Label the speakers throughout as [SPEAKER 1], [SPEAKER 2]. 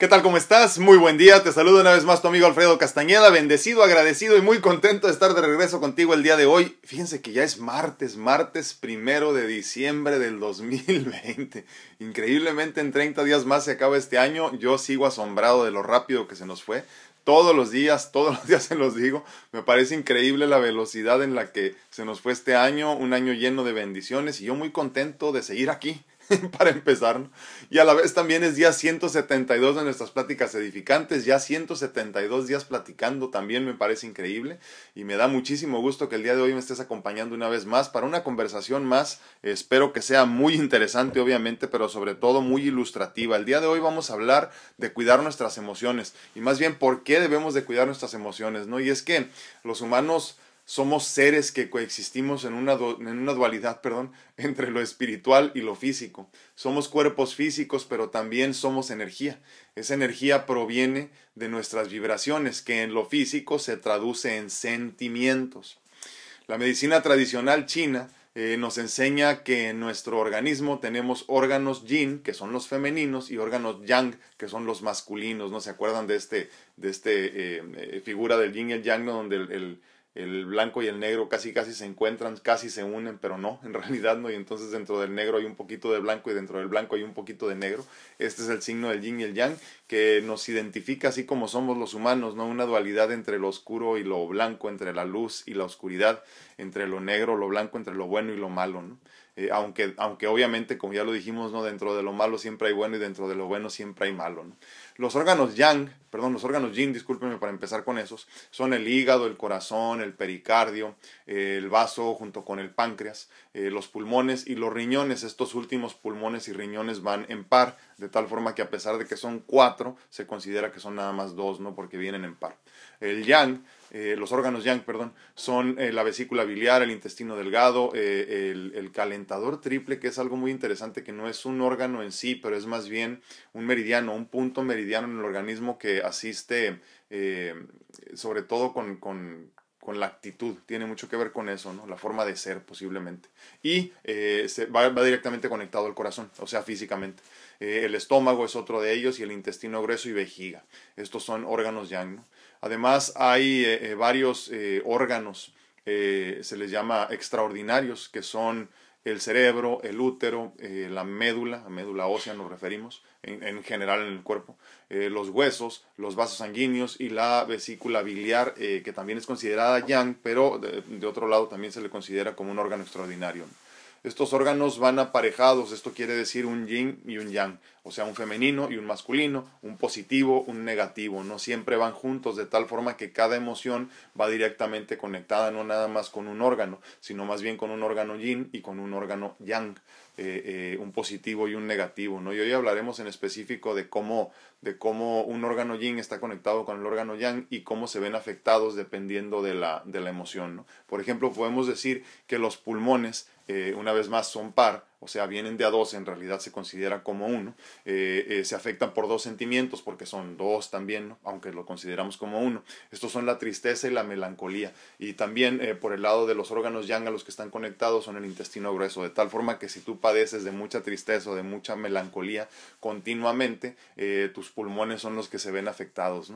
[SPEAKER 1] ¿Qué tal? ¿Cómo estás? Muy buen día. Te saludo una vez más tu amigo Alfredo Castañeda. Bendecido, agradecido y muy contento de estar de regreso contigo el día de hoy. Fíjense que ya es martes, martes primero de diciembre del 2020. Increíblemente en 30 días más se acaba este año. Yo sigo asombrado de lo rápido que se nos fue. Todos los días, todos los días se los digo. Me parece increíble la velocidad en la que se nos fue este año. Un año lleno de bendiciones y yo muy contento de seguir aquí para empezar. Y a la vez también es día 172 de nuestras pláticas edificantes, ya 172 días platicando, también me parece increíble y me da muchísimo gusto que el día de hoy me estés acompañando una vez más para una conversación más, espero que sea muy interesante obviamente, pero sobre todo muy ilustrativa. El día de hoy vamos a hablar de cuidar nuestras emociones y más bien por qué debemos de cuidar nuestras emociones, ¿no? Y es que los humanos somos seres que coexistimos en una, en una dualidad, perdón, entre lo espiritual y lo físico. Somos cuerpos físicos, pero también somos energía. Esa energía proviene de nuestras vibraciones, que en lo físico se traduce en sentimientos. La medicina tradicional china eh, nos enseña que en nuestro organismo tenemos órganos yin, que son los femeninos, y órganos yang, que son los masculinos. ¿No se acuerdan de este, de este eh, eh, figura del yin y el yang, donde el el blanco y el negro casi casi se encuentran, casi se unen, pero no, en realidad no, y entonces dentro del negro hay un poquito de blanco y dentro del blanco hay un poquito de negro. Este es el signo del yin y el yang que nos identifica así como somos los humanos, ¿no? Una dualidad entre lo oscuro y lo blanco, entre la luz y la oscuridad, entre lo negro, lo blanco, entre lo bueno y lo malo, ¿no? Eh, aunque, aunque obviamente, como ya lo dijimos, ¿no? dentro de lo malo siempre hay bueno y dentro de lo bueno siempre hay malo. Los órganos yang, perdón, los órganos yin, discúlpenme para empezar con esos, son el hígado, el corazón, el pericardio, el vaso junto con el páncreas, eh, los pulmones y los riñones. Estos últimos pulmones y riñones van en par, de tal forma que a pesar de que son cuatro, se considera que son nada más dos, ¿no? Porque vienen en par. El yang eh, los órganos yang, perdón, son eh, la vesícula biliar, el intestino delgado, eh, el, calentador triple, que es algo muy interesante, que no es un órgano en sí, pero es más bien un meridiano, un punto meridiano en el organismo que asiste sobre todo con, con, con, la actitud, tiene mucho que ver con eso, ¿no? la forma de ser posiblemente. Y se va, va, directamente conectado al corazón, o sea, físicamente. el estómago es otro de ellos y el intestino grueso y vejiga. Estos son órganos yang. ¿no? Además hay eh, eh, varios eh, órganos, se les llama extraordinarios, que son el cerebro, el útero, la médula, la médula ósea nos referimos, en, general en el cuerpo, los huesos, los vasos sanguíneos y la vesícula biliar, que también es considerada yang, pero de, otro lado también se le considera como un órgano extraordinario. Estos órganos van aparejados, esto quiere decir un yin y un yang, o sea, un femenino y un masculino, un positivo, un negativo, no siempre van juntos de tal forma que cada emoción va directamente conectada no nada más con un órgano, sino más bien con un órgano yin y con un órgano yang. Eh, eh, un positivo y un negativo, ¿no? Y hoy hablaremos en específico de cómo, de cómo un órgano yin está conectado con el órgano yang y cómo se ven afectados dependiendo de la, de la emoción, ¿no? Por ejemplo, podemos decir que los pulmones, eh, una vez más, son par, o sea, vienen de a dos, en realidad se considera como uno, eh, eh, se afectan por dos sentimientos, porque son dos también, aunque lo consideramos como uno. Estos son la tristeza y la melancolía. Y también eh, por el lado de los órganos yang los que están conectados son el intestino grueso, de tal forma que si tú padeces de mucha tristeza o de mucha melancolía continuamente, tus pulmones son los que se ven afectados.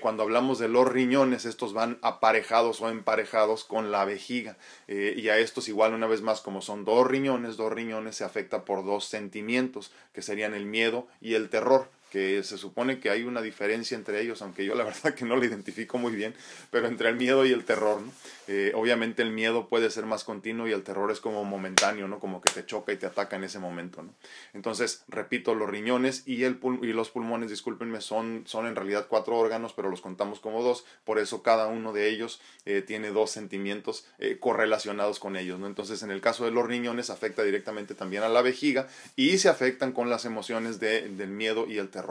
[SPEAKER 1] cuando hablamos de los riñones, estos van aparejados o emparejados con la vejiga. y a estos igual una vez más, como son dos riñones, dos riñones se afecta por dos sentimientos, que serían el miedo y el terror que se supone que hay una diferencia entre ellos, aunque yo la verdad que no lo identifico muy bien, pero entre el miedo y el terror, ¿no? Eh, obviamente el miedo puede ser más continuo y el terror es como momentáneo, ¿no? Como que te choca y te ataca en ese momento, ¿no? Entonces, repito, los riñones y, el y los pulmones, discúlpenme, son, son en realidad cuatro órganos, pero los contamos como dos, por eso cada uno de ellos eh, tiene dos sentimientos eh, correlacionados con ellos, ¿no? Entonces, en el caso de los riñones afecta directamente también a la vejiga y se afectan con las emociones de, del miedo y el terror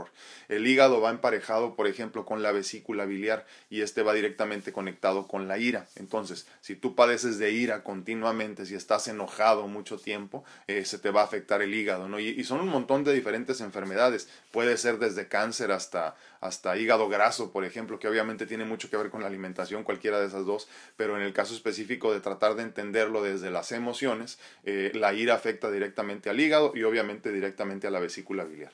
[SPEAKER 1] el hígado va emparejado, por ejemplo, con la vesícula biliar y este va directamente conectado con la ira. Entonces, si tú padeces de ira continuamente, si estás enojado mucho tiempo, eh, se te va a afectar el hígado, ¿no? Y, son un montón de diferentes enfermedades. Puede ser desde cáncer hasta, hasta hígado graso, por ejemplo, que obviamente tiene mucho que ver con la alimentación, cualquiera de esas dos, pero en el caso específico de tratar de entenderlo desde las emociones, eh, la ira afecta directamente al hígado y obviamente directamente a la vesícula biliar.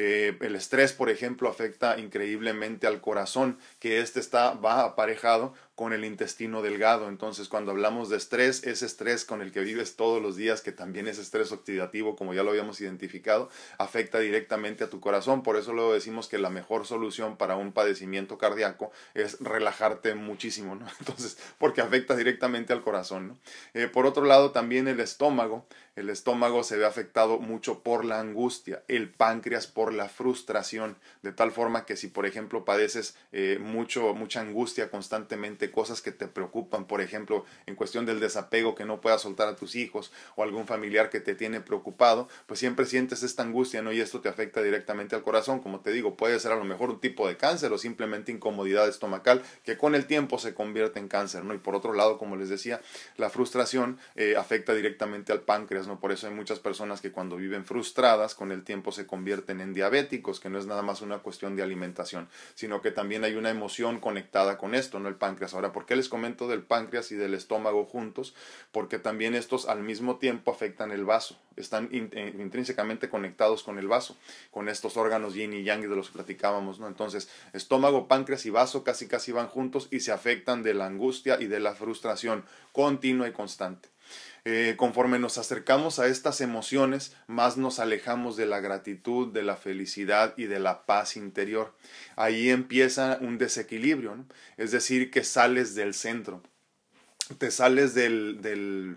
[SPEAKER 1] Eh, el estrés, por ejemplo, afecta increíblemente al corazón, que este está, va aparejado con el intestino delgado. Entonces, cuando hablamos de estrés, ese estrés con el que vives todos los días, que también es estrés oxidativo, como ya lo habíamos identificado, afecta directamente a tu corazón. Por eso luego decimos que la mejor solución para un padecimiento cardíaco es relajarte muchísimo, ¿no? Entonces, porque afecta directamente al corazón, ¿no? Eh, por otro lado, también el estómago. El estómago se ve afectado mucho por la angustia, el páncreas por la frustración, de tal forma que si, por ejemplo, padeces eh, mucho, mucha angustia constantemente, cosas que te preocupan, por ejemplo, en cuestión del desapego que no puedas soltar a tus hijos o algún familiar que te tiene preocupado, pues siempre sientes esta angustia, ¿no? Y esto te afecta directamente al corazón, como te digo, puede ser a lo mejor un tipo de cáncer o simplemente incomodidad estomacal que con el tiempo se convierte en cáncer, ¿no? Y por otro lado, como les decía, la frustración eh, afecta directamente al páncreas, por eso hay muchas personas que cuando viven frustradas con el tiempo se convierten en diabéticos, que no es nada más una cuestión de alimentación, sino que también hay una emoción conectada con esto, no el páncreas. Ahora, ¿por qué les comento del páncreas y del estómago juntos? Porque también estos al mismo tiempo afectan el vaso, están eh, intrínsecamente conectados con el vaso, con estos órganos yin y yang de los que platicábamos, ¿no? Entonces, estómago, páncreas y vaso casi casi van juntos y se afectan de la angustia y de la frustración continua y constante. Eh, conforme nos acercamos a estas emociones, más nos alejamos de la gratitud, de la felicidad y de la paz interior. Ahí empieza un desequilibrio, es decir, que sales del centro, te sales del, del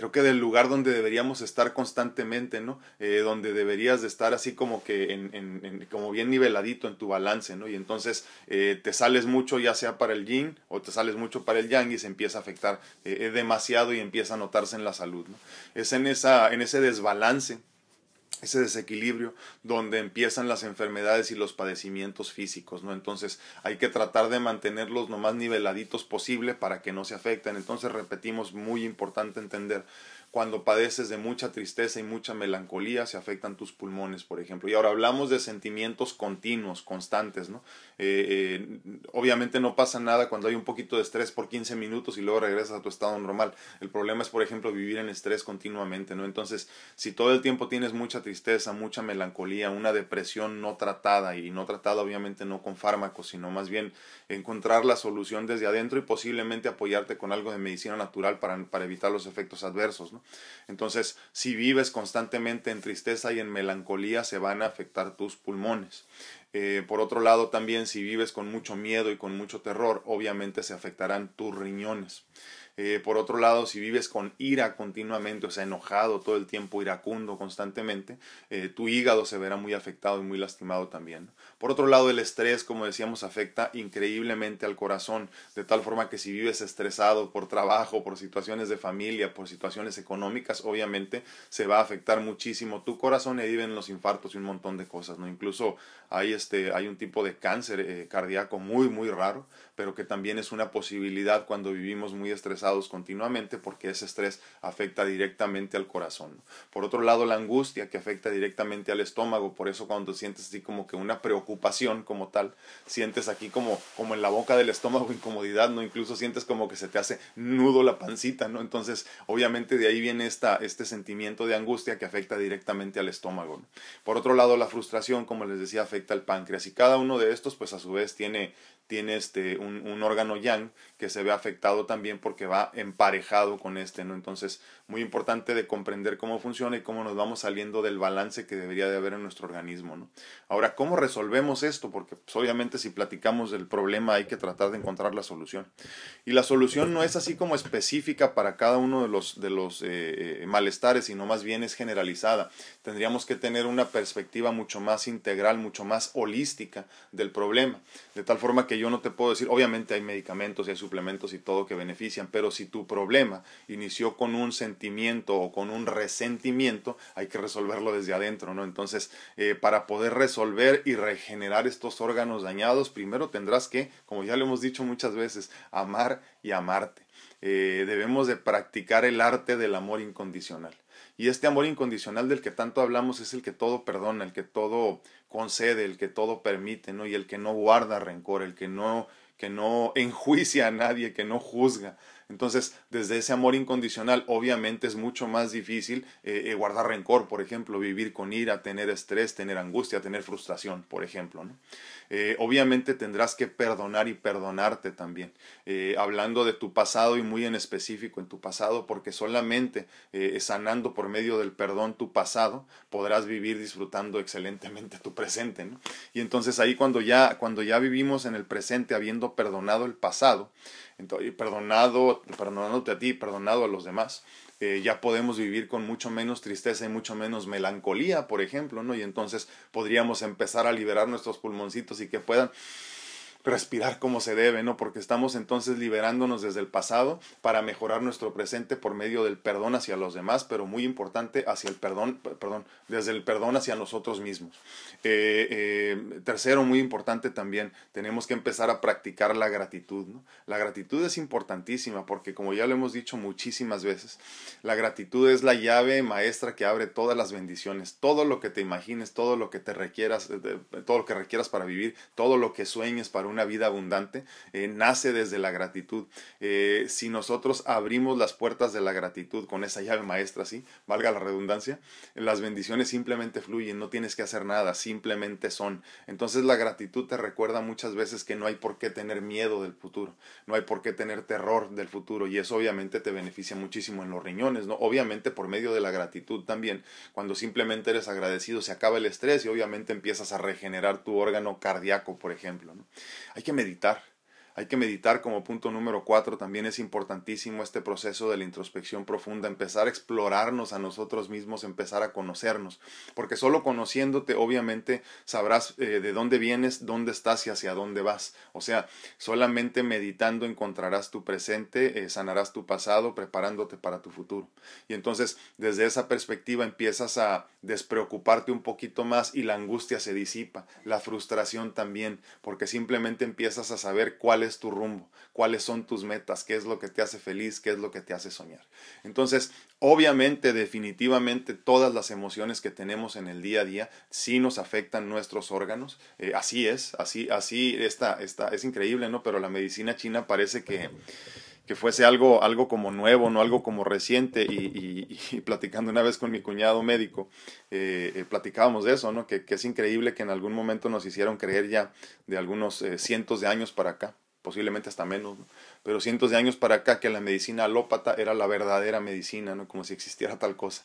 [SPEAKER 1] creo que del lugar donde deberíamos estar constantemente, ¿no? Eh, donde deberías de estar así como que en, en, como bien niveladito en tu balance, ¿no? Y entonces eh, te sales mucho ya sea para el yin o te sales mucho para el yang y se empieza a afectar eh, demasiado y empieza a notarse en la salud, ¿no? Es en, esa, en ese desbalance ese desequilibrio donde empiezan las enfermedades y los padecimientos físicos, ¿no? Entonces hay que tratar de mantenerlos lo más niveladitos posible para que no se afecten. Entonces repetimos, muy importante entender cuando padeces de mucha tristeza y mucha melancolía, se afectan tus pulmones, por ejemplo. Y ahora hablamos de sentimientos continuos, constantes, ¿no? Eh, eh, obviamente no pasa nada cuando hay un poquito de estrés por 15 minutos y luego regresas a tu estado normal. El problema es, por ejemplo, vivir en estrés continuamente, ¿no? Entonces, si todo el tiempo tienes mucha tristeza, mucha melancolía, una depresión no tratada, y no tratada obviamente no con fármacos, sino más bien encontrar la solución desde adentro y posiblemente apoyarte con algo de medicina natural para, para evitar los efectos adversos, ¿no? Entonces, si vives constantemente en tristeza y en melancolía, se van a afectar tus pulmones. Eh, por otro lado, también si vives con mucho miedo y con mucho terror, obviamente se afectarán tus riñones. Eh, por otro lado, si vives con ira continuamente, o sea, enojado todo el tiempo, iracundo constantemente, eh, tu hígado se verá muy afectado y muy lastimado también. Por otro lado, el estrés, como decíamos, afecta increíblemente al corazón, de tal forma que si vives estresado por trabajo, por situaciones de familia, por situaciones económicas, obviamente se va a afectar muchísimo tu corazón y viven los infartos y un montón de cosas, ¿no? Incluso hay, este, hay un tipo de cáncer eh, cardíaco muy, muy raro, pero que también es una posibilidad cuando vivimos muy estresados continuamente porque ese estrés afecta directamente al corazón. Por otro lado, la angustia que afecta directamente al estómago, por eso cuando sientes así como que una preocupación como tal, sientes aquí como, como en la boca del estómago incomodidad, ¿no? Incluso sientes como que se te hace nudo la pancita, ¿no? Entonces, obviamente de ahí viene esta, este sentimiento de angustia que afecta directamente al estómago. Por otro lado, la frustración, como les decía, afecta al páncreas y cada uno de estos, pues a su vez tiene tiene este, un, un, órgano yang que se ve afectado también porque va emparejado con este, ¿no? Entonces, muy importante de comprender cómo funciona y cómo nos vamos saliendo del balance que debería de haber en nuestro organismo, ¿no? Ahora, ¿cómo resolvemos esto? Porque pues, obviamente si platicamos del problema hay que tratar de encontrar la solución. Y la solución no es así como específica para cada uno de los, de los eh, eh, malestares, sino más bien es generalizada. Tendríamos que tener una perspectiva mucho más integral, mucho más holística del problema, de tal forma que yo no te puedo decir, obviamente hay medicamentos y hay suplementos y todo que benefician, pero si tu problema inició con un sentimiento o con un resentimiento, hay que resolverlo desde adentro, ¿no? Entonces, eh, para poder resolver y regenerar estos órganos dañados, primero tendrás que, como ya lo hemos dicho muchas veces, amar y amarte. Eh, debemos de practicar el arte del amor incondicional. Y este amor incondicional del que tanto hablamos es el que todo perdona, el que todo concede, el que todo permite, ¿no? Y el que no guarda rencor, el que no, que no enjuicia a nadie, que no juzga. Entonces, desde ese amor incondicional, obviamente es mucho más difícil eh, eh, guardar rencor, por ejemplo, vivir con ira, tener estrés, tener angustia, tener frustración, por ejemplo. Eh, obviamente tendrás que perdonar y perdonarte también. hablando de tu pasado y muy en específico en tu pasado, porque solamente sanando por medio del perdón tu pasado, podrás vivir disfrutando excelentemente tu presente. Y entonces ahí cuando ya, cuando ya vivimos en el presente habiendo perdonado el pasado, entonces, perdonado, perdonándote a ti, perdonado a los demás, eh, ya podemos vivir con mucho menos tristeza y mucho menos melancolía, por ejemplo, ¿no? Y entonces podríamos empezar a liberar nuestros pulmoncitos y que puedan respirar como se debe, ¿no? Porque estamos entonces liberándonos desde el pasado para mejorar nuestro presente por medio del perdón hacia los demás, pero muy importante hacia el perdón, perdón, desde el perdón hacia nosotros mismos. Eh, eh, tercero, muy importante también, tenemos que empezar a practicar la gratitud, ¿no? La gratitud es importantísima porque como ya lo hemos dicho muchísimas veces, la gratitud es la llave maestra que abre todas las bendiciones, todo lo que te imagines, todo lo que te requieras, todo lo que requieras para vivir, todo lo que sueñes para una vida abundante eh, nace desde la gratitud. Eh, si nosotros abrimos las puertas de la gratitud con esa llave maestra, ¿sí? valga la redundancia, las bendiciones simplemente fluyen, no tienes que hacer nada, simplemente son. Entonces la gratitud te recuerda muchas veces que no hay por qué tener miedo del futuro, no hay por qué tener terror del futuro y eso obviamente te beneficia muchísimo en los riñones, ¿no? Obviamente por medio de la gratitud también, cuando simplemente eres agradecido se acaba el estrés y obviamente empiezas a regenerar tu órgano cardíaco, por ejemplo. Hay que meditar. Hay que meditar como punto número cuatro. También es importantísimo este proceso de la introspección profunda, empezar a explorarnos a nosotros mismos, empezar a conocernos. Porque solo conociéndote, obviamente, sabrás eh, de dónde vienes, dónde estás y hacia dónde vas. O sea, solamente meditando encontrarás tu presente, eh, sanarás tu pasado, preparándote para tu futuro. Y entonces, desde esa perspectiva, empiezas a despreocuparte un poquito más y la angustia se disipa, la frustración también, porque simplemente empiezas a saber cuál es tu rumbo, cuáles son tus metas, qué es lo que te hace feliz, qué es lo que te hace soñar. Entonces, obviamente, definitivamente, todas las emociones que tenemos en el día a día sí nos afectan nuestros órganos. Eh, así es, así, así está, está, es increíble, ¿no? Pero la medicina china parece que que fuese algo, algo como nuevo, no algo como reciente. Y, platicando una vez con mi cuñado médico, eh, eh, platicábamos de eso, ¿no? Que, es increíble que en algún momento nos hicieron creer ya de algunos cientos de años para acá, posiblemente hasta menos, pero cientos de años para acá que la medicina alópata era la verdadera medicina, ¿no? como si existiera tal cosa.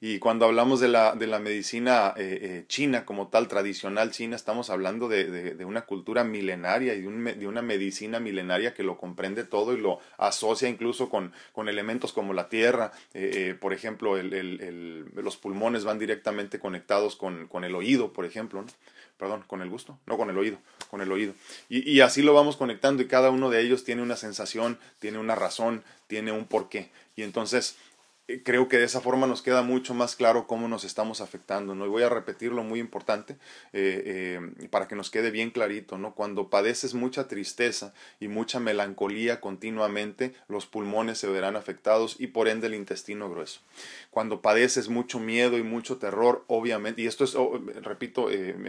[SPEAKER 1] Y cuando hablamos de la, de la medicina eh, eh, china como tal, tradicional china, estamos hablando de, de, una cultura milenaria y de, un, de, una medicina milenaria que lo comprende todo y lo asocia incluso con, con elementos como la tierra. Eh, por ejemplo, el, el, los pulmones van directamente conectados con, con el oído, por ejemplo. ¿no? Perdón, con el gusto, no con el oído, con el oído. Y, y, así lo vamos conectando y cada uno de ellos tiene una sensación, tiene una razón, tiene un porqué. Y entonces creo que de esa forma nos queda mucho más claro cómo nos estamos afectando, ¿no? Y voy a repetirlo muy importante eh, eh, para que nos quede bien clarito, ¿no? Cuando padeces mucha tristeza y mucha melancolía continuamente, los pulmones se verán afectados y por ende el intestino grueso. Cuando padeces mucho miedo y mucho terror, obviamente, y esto es, oh, repito,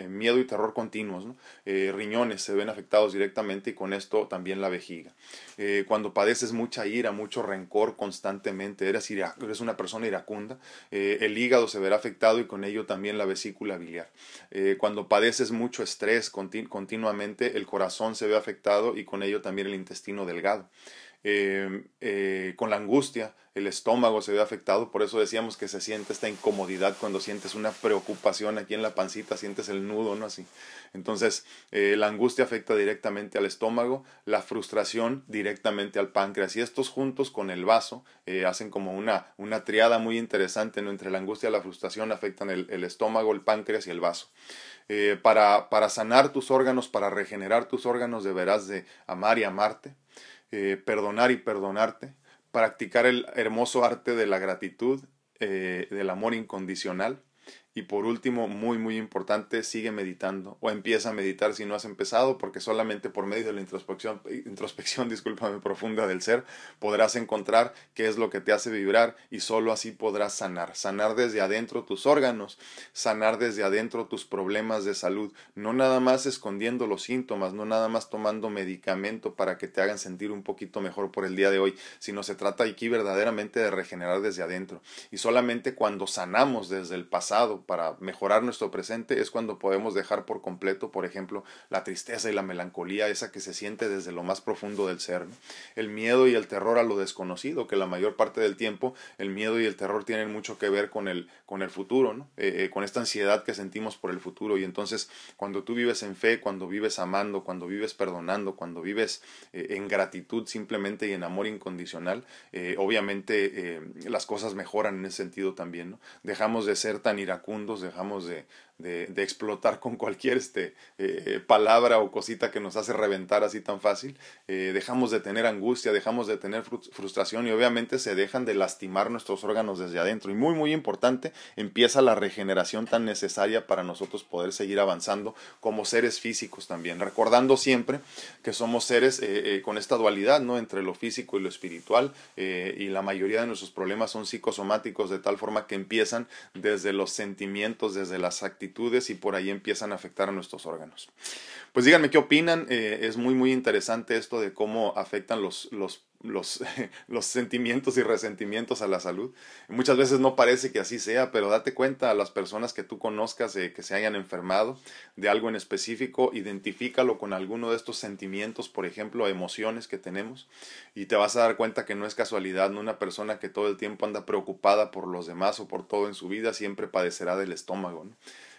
[SPEAKER 1] miedo y terror continuos, riñones se ven afectados directamente y con esto también la vejiga. cuando padeces mucha ira, mucho rencor constantemente, eres ira eres una persona iracunda, eh, el hígado se verá afectado y con ello también la vesícula biliar. Eh, cuando padeces mucho estrés continuamente, el corazón se ve afectado y con ello también el intestino delgado. Eh, con la angustia, el estómago se ve afectado, por eso decíamos que se siente esta incomodidad cuando sientes una preocupación aquí en la pancita, sientes el nudo, ¿no? Así. Entonces, eh, la angustia afecta directamente al estómago, la frustración directamente al páncreas, y estos juntos con el vaso eh, hacen como una, una triada muy interesante, ¿no? Entre la angustia y la frustración afectan el, estómago, el páncreas y el vaso. Para, para sanar tus órganos, para regenerar tus órganos, deberás de amar y amarte, perdonar y perdonarte, practicar el hermoso arte de la gratitud, del amor incondicional, Y por último, muy muy importante, sigue meditando o empieza a meditar si no has empezado, porque solamente por medio de la introspección, introspección discúlpame, profunda del ser, podrás encontrar qué es lo que te hace vibrar y solo así podrás sanar. Sanar desde adentro tus órganos, sanar desde adentro tus problemas de salud, no nada más escondiendo los síntomas, no nada más tomando medicamento para que te hagan sentir un poquito mejor por el día de hoy, sino se trata aquí verdaderamente de regenerar desde adentro. Y solamente cuando sanamos desde el pasado, para mejorar nuestro presente es cuando podemos dejar por completo, por ejemplo, la tristeza y la melancolía, esa que se siente desde lo más profundo del ser. El miedo y el terror a lo desconocido, que la mayor parte del tiempo el miedo y el terror tienen mucho que ver con el, con el futuro, ¿no? Eh, eh, con esta ansiedad que sentimos por el futuro. Y entonces, cuando tú vives en fe, cuando vives amando, cuando vives perdonando, cuando vives eh, en gratitud simplemente y en amor incondicional, obviamente las cosas mejoran en ese sentido también. ¿no? Dejamos de ser tan iracundos, dejamos de, de, explotar con cualquier este, eh, palabra o cosita que nos hace reventar así tan fácil. Eh, dejamos de tener angustia, dejamos de tener frustración y obviamente se dejan de lastimar nuestros órganos desde adentro. Y muy, muy importante, empieza la regeneración tan necesaria para nosotros poder seguir avanzando como seres físicos también. Recordando siempre que somos seres eh, con esta dualidad ¿no? entre lo físico y lo espiritual y la mayoría de nuestros problemas son psicosomáticos de tal forma que empiezan desde los sentimientos, desde las actividades y por ahí empiezan a afectar a nuestros órganos. Pues díganme qué opinan, eh, es muy muy interesante esto de cómo afectan los, los, los, los, sentimientos y resentimientos a la salud. Muchas veces no parece que así sea, pero date cuenta a las personas que tú conozcas eh, que se hayan enfermado de algo en específico, identifícalo con alguno de estos sentimientos, por ejemplo, emociones que tenemos, y te vas a dar cuenta que no es casualidad, ¿no? una persona que todo el tiempo anda preocupada por los demás o por todo en su vida siempre padecerá del estómago. ¿no?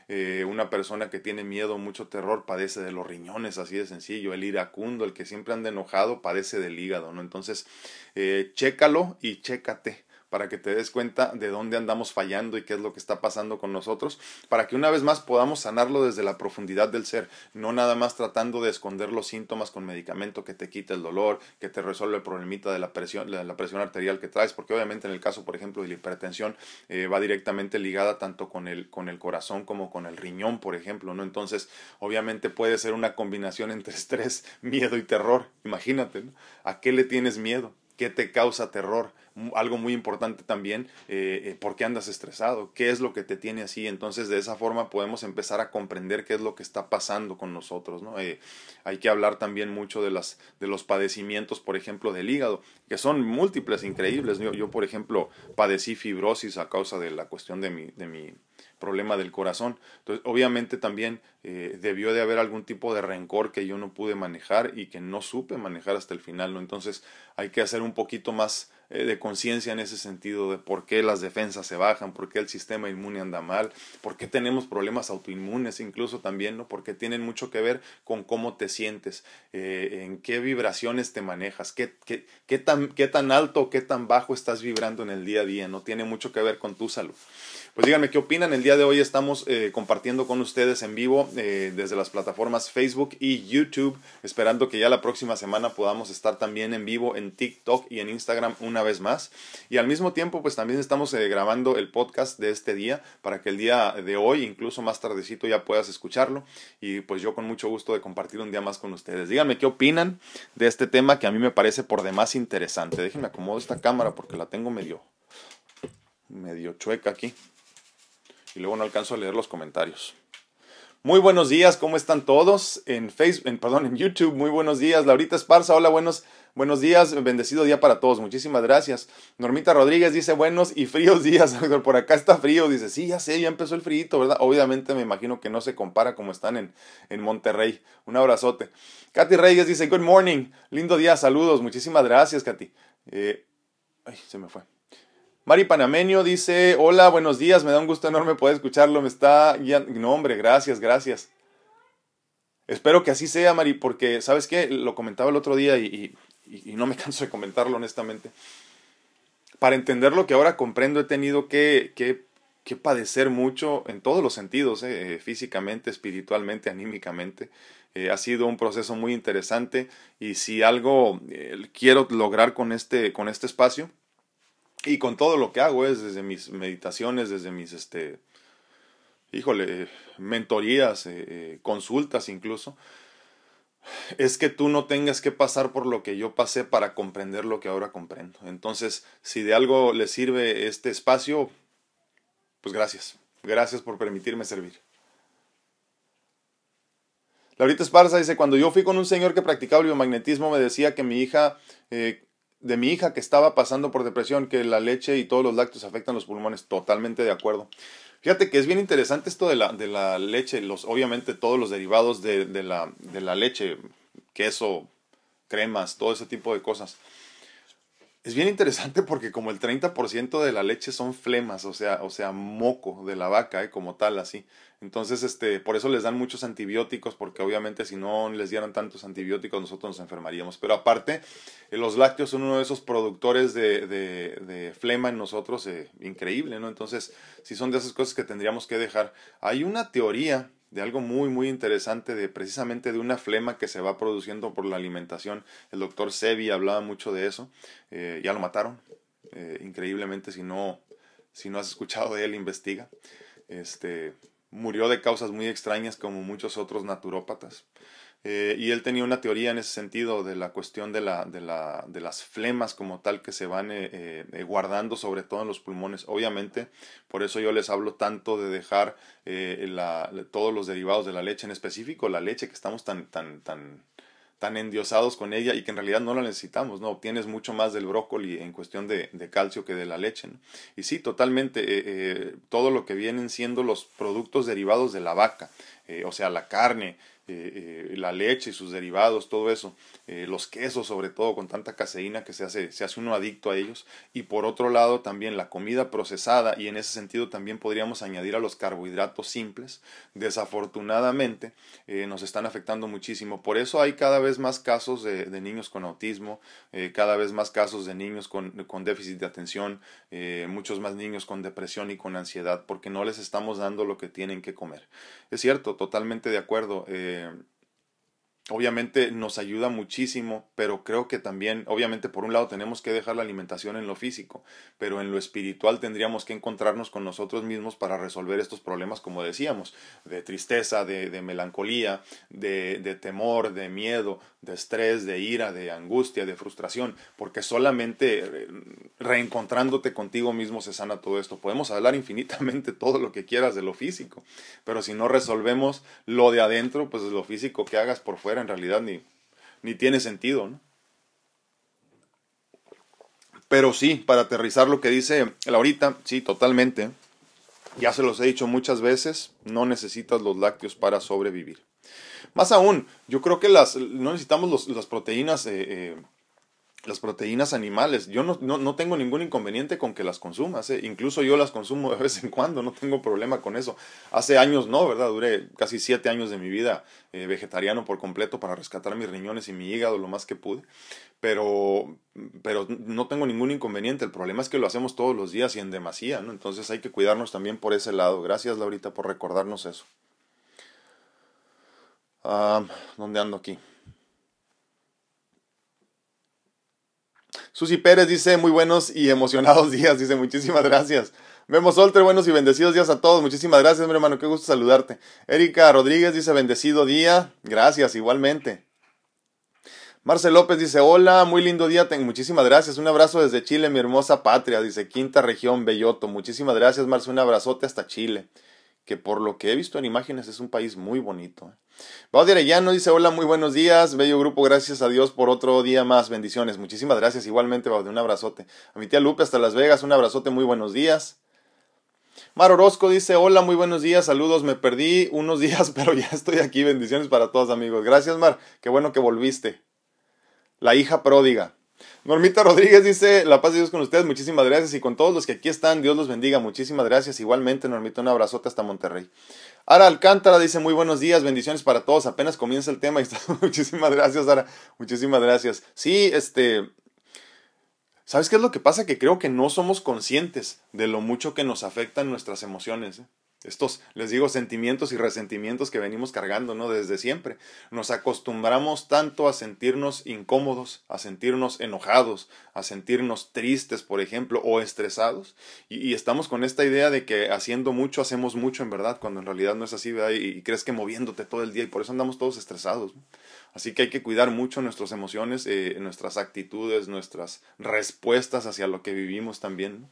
[SPEAKER 1] Eh, una persona que tiene miedo, mucho terror, padece de los riñones, así de sencillo. El iracundo, el que siempre anda enojado, padece del hígado, ¿no? Entonces, eh, chécalo y chécate para que te des cuenta de dónde andamos fallando y qué es lo que está pasando con nosotros, para que una vez más podamos sanarlo desde la profundidad del ser, no nada más tratando de esconder los síntomas con medicamento que te quita el dolor, que te resuelve el problemita de la presión, la presión arterial que traes, porque obviamente en el caso, por ejemplo, de la hipertensión eh, va directamente ligada tanto con el, con el corazón como con el riñón, por ejemplo, ¿no? Entonces, obviamente puede ser una combinación entre estrés, miedo y terror, imagínate, ¿no? ¿A qué le tienes miedo? ¿Qué te causa terror? algo muy importante también, eh, eh, por qué andas estresado, qué es lo que te tiene así. Entonces, de esa forma podemos empezar a comprender qué es lo que está pasando con nosotros. ¿no? Eh, hay que hablar también mucho de, las, de los padecimientos, por ejemplo, del hígado, que son múltiples, increíbles. Yo, yo por ejemplo, padecí fibrosis a causa de la cuestión de mi, de mi problema del corazón. Entonces, obviamente también eh, debió de haber algún tipo de rencor que yo no pude manejar y que no supe manejar hasta el final, ¿no? Entonces, hay que hacer un poquito más eh, de conciencia en ese sentido de por qué las defensas se bajan, por qué el sistema inmune anda mal, por qué tenemos problemas autoinmunes incluso también, ¿no? Porque tienen mucho que ver con cómo te sientes, eh, en qué vibraciones te manejas, qué, qué, qué, tan, qué tan alto o qué tan bajo estás vibrando en el día a día, ¿no? Tiene mucho que ver con tu salud. Pues díganme qué opinan. El día de hoy estamos eh, compartiendo con ustedes en vivo eh, desde las plataformas Facebook y YouTube, esperando que ya la próxima semana podamos estar también en vivo en TikTok y en Instagram una vez más. Y al mismo tiempo, pues también estamos eh, grabando el podcast de este día para que el día de hoy, incluso más tardecito, ya puedas escucharlo. Y pues yo con mucho gusto de compartir un día más con ustedes. Díganme qué opinan de este tema que a mí me parece por demás interesante. Déjenme acomodo esta cámara porque la tengo medio medio chueca aquí y luego no alcanzo a leer los comentarios. Muy buenos días, ¿cómo están todos? En Facebook, en, perdón, en YouTube, muy buenos días. Laurita Esparza, hola, buenos, buenos días, bendecido día para todos, muchísimas gracias. Normita Rodríguez dice buenos y fríos días, por acá está frío, dice, sí, ya sé, ya empezó el frío, ¿verdad? Obviamente me imagino que no se compara como están en, en Monterrey. Un abrazote. Katy Reyes dice, good morning, lindo día, saludos, muchísimas gracias, Katy. Eh, ay, se me fue. Mari Panameño dice, hola, buenos días, me da un gusto enorme poder escucharlo, me está guiando. No, hombre, gracias, gracias. Espero que así sea, Mari, porque, ¿sabes qué? Lo comentaba el otro día y, no me canso de comentarlo honestamente. Para entender lo que ahora comprendo he tenido que, que, padecer mucho en todos los sentidos, eh, físicamente, espiritualmente, anímicamente. Eh, ha sido un proceso muy interesante y si algo eh, quiero lograr con este, con este espacio, y con todo lo que hago es desde mis meditaciones, desde mis este híjole, mentorías, eh, eh, consultas incluso, es que tú no tengas que pasar por lo que yo pasé para comprender lo que ahora comprendo. Entonces, si de algo le sirve este espacio, pues gracias. Gracias por permitirme servir. Laurita Esparza dice, cuando yo fui con un señor que practicaba el biomagnetismo, me decía que mi hija, eh, de mi hija que estaba pasando por depresión, que la leche y todos los lácteos afectan los pulmones. Totalmente de acuerdo. Fíjate que es bien interesante esto de la, de la leche, los, obviamente todos los derivados de, de, la, de la leche, queso, cremas, todo ese tipo de cosas. Es bien interesante porque como el 30% de la leche son flemas, o sea, o sea, moco de la vaca, ¿eh? como tal, así. Entonces, este, por eso les dan muchos antibióticos, porque obviamente si no les dieran tantos antibióticos nosotros nos enfermaríamos. Pero aparte, eh, los lácteos son uno de esos productores de, de, flema en nosotros, eh, increíble, ¿no? Entonces, si son de esas cosas que tendríamos que dejar. Hay una teoría de algo muy muy interesante de precisamente de una flema que se va produciendo por la alimentación. El doctor Sebi hablaba mucho de eso. Eh, ya lo mataron. Eh, increíblemente, si no, si no has escuchado de él, investiga. Este, murió de causas muy extrañas como muchos otros naturópatas. Eh, y él tenía una teoría en ese sentido de la cuestión de, la, de, la, de las flemas como tal que se van eh, eh, guardando sobre todo en los pulmones. Obviamente, por eso yo les hablo tanto de dejar la, todos los derivados de la leche, en específico la leche que estamos tan, tan, tan, tan endiosados con ella y que en realidad no la necesitamos, ¿no? Obtienes mucho más del brócoli en cuestión de, de calcio que de la leche, Y sí, totalmente, todo lo que vienen siendo los productos derivados de la vaca, o sea, la carne, eh, eh, la leche y sus derivados, todo eso, eh, los quesos sobre todo con tanta caseína que se hace, se hace uno adicto a ellos, y por otro lado también la comida procesada, y en ese sentido también podríamos añadir a los carbohidratos simples, desafortunadamente nos están afectando muchísimo. Por eso hay cada vez más casos de, niños con autismo, cada vez más casos de niños con, con déficit de atención, muchos más niños con depresión y con ansiedad, porque no les estamos dando lo que tienen que comer. Es cierto, totalmente de acuerdo. eh, obviamente nos ayuda muchísimo, pero creo que también, obviamente por un lado tenemos que dejar la alimentación en lo físico, pero en lo espiritual tendríamos que encontrarnos con nosotros mismos para resolver estos problemas, como decíamos, de tristeza, de, de melancolía, de, de, temor, de miedo, de estrés, de ira, de angustia, de frustración, porque solamente reencontrándote contigo mismo se sana todo esto. Podemos hablar infinitamente todo lo que quieras de lo físico, pero si no resolvemos lo de adentro, pues lo físico que hagas por fuera en realidad ni, ni tiene sentido, ¿no? Pero sí, para aterrizar lo que dice Laurita, sí, totalmente. Ya se los he dicho muchas veces, no necesitas los lácteos para sobrevivir. Más aún, yo creo que las, no necesitamos las proteínas eh, eh, las proteínas animales. Yo no, no, no, tengo ningún inconveniente con que las consumas. ¿eh? Incluso yo las consumo de vez en cuando, no tengo problema con eso. Hace años no, ¿verdad? Duré casi siete años de mi vida eh, vegetariano por completo para rescatar mis riñones y mi hígado lo más que pude. Pero, pero no tengo ningún inconveniente. El problema es que lo hacemos todos los días y en demasía, ¿no? Entonces hay que cuidarnos también por ese lado. Gracias, Laurita, por recordarnos eso. Ah, ¿Dónde ando aquí? Susi Pérez dice, muy buenos y emocionados días, dice, muchísimas gracias. Vemos Solter, buenos y bendecidos días a todos. Muchísimas gracias, mi hermano, qué gusto saludarte. Erika Rodríguez dice, bendecido día. Gracias, igualmente. Marcel López dice, hola, muy lindo día, muchísimas gracias. Un abrazo desde Chile, mi hermosa patria, dice Quinta Región, Belloto. Muchísimas gracias, Marcel, un abrazote hasta Chile que por lo que he visto en imágenes es un país muy bonito. ¿eh? ya Arellano dice, hola, muy buenos días, bello grupo, gracias a Dios por otro día más, bendiciones. Muchísimas gracias, igualmente, Baudio, un abrazote. A mi tía Lupe hasta Las Vegas, un abrazote, muy buenos días. Mar Orozco dice, hola, muy buenos días, saludos, me perdí unos días, pero ya estoy aquí, bendiciones para todos amigos. Gracias, Mar, qué bueno que volviste. La hija pródiga. Normita Rodríguez dice, la paz de Dios con ustedes, muchísimas gracias y con todos los que aquí están, Dios los bendiga, muchísimas gracias. Igualmente, Normita, un abrazote hasta Monterrey. Ara Alcántara dice, muy buenos días, bendiciones para todos, apenas comienza el tema y está, muchísimas gracias, Ara, muchísimas gracias. Sí, este, ¿sabes qué es lo que pasa? Que creo que no somos conscientes de lo mucho que nos afectan nuestras emociones. ¿eh? Estos, les digo, sentimientos y resentimientos que venimos cargando, ¿no? Desde siempre. Nos acostumbramos tanto a sentirnos incómodos, a sentirnos enojados, a sentirnos tristes, por ejemplo, o estresados, y, estamos con esta idea de que haciendo mucho hacemos mucho en verdad, cuando en realidad no es así, ¿verdad? Y, crees que moviéndote todo el día, y por eso andamos todos estresados. Así que hay que cuidar mucho nuestras emociones, eh, nuestras actitudes, nuestras respuestas hacia lo que vivimos también.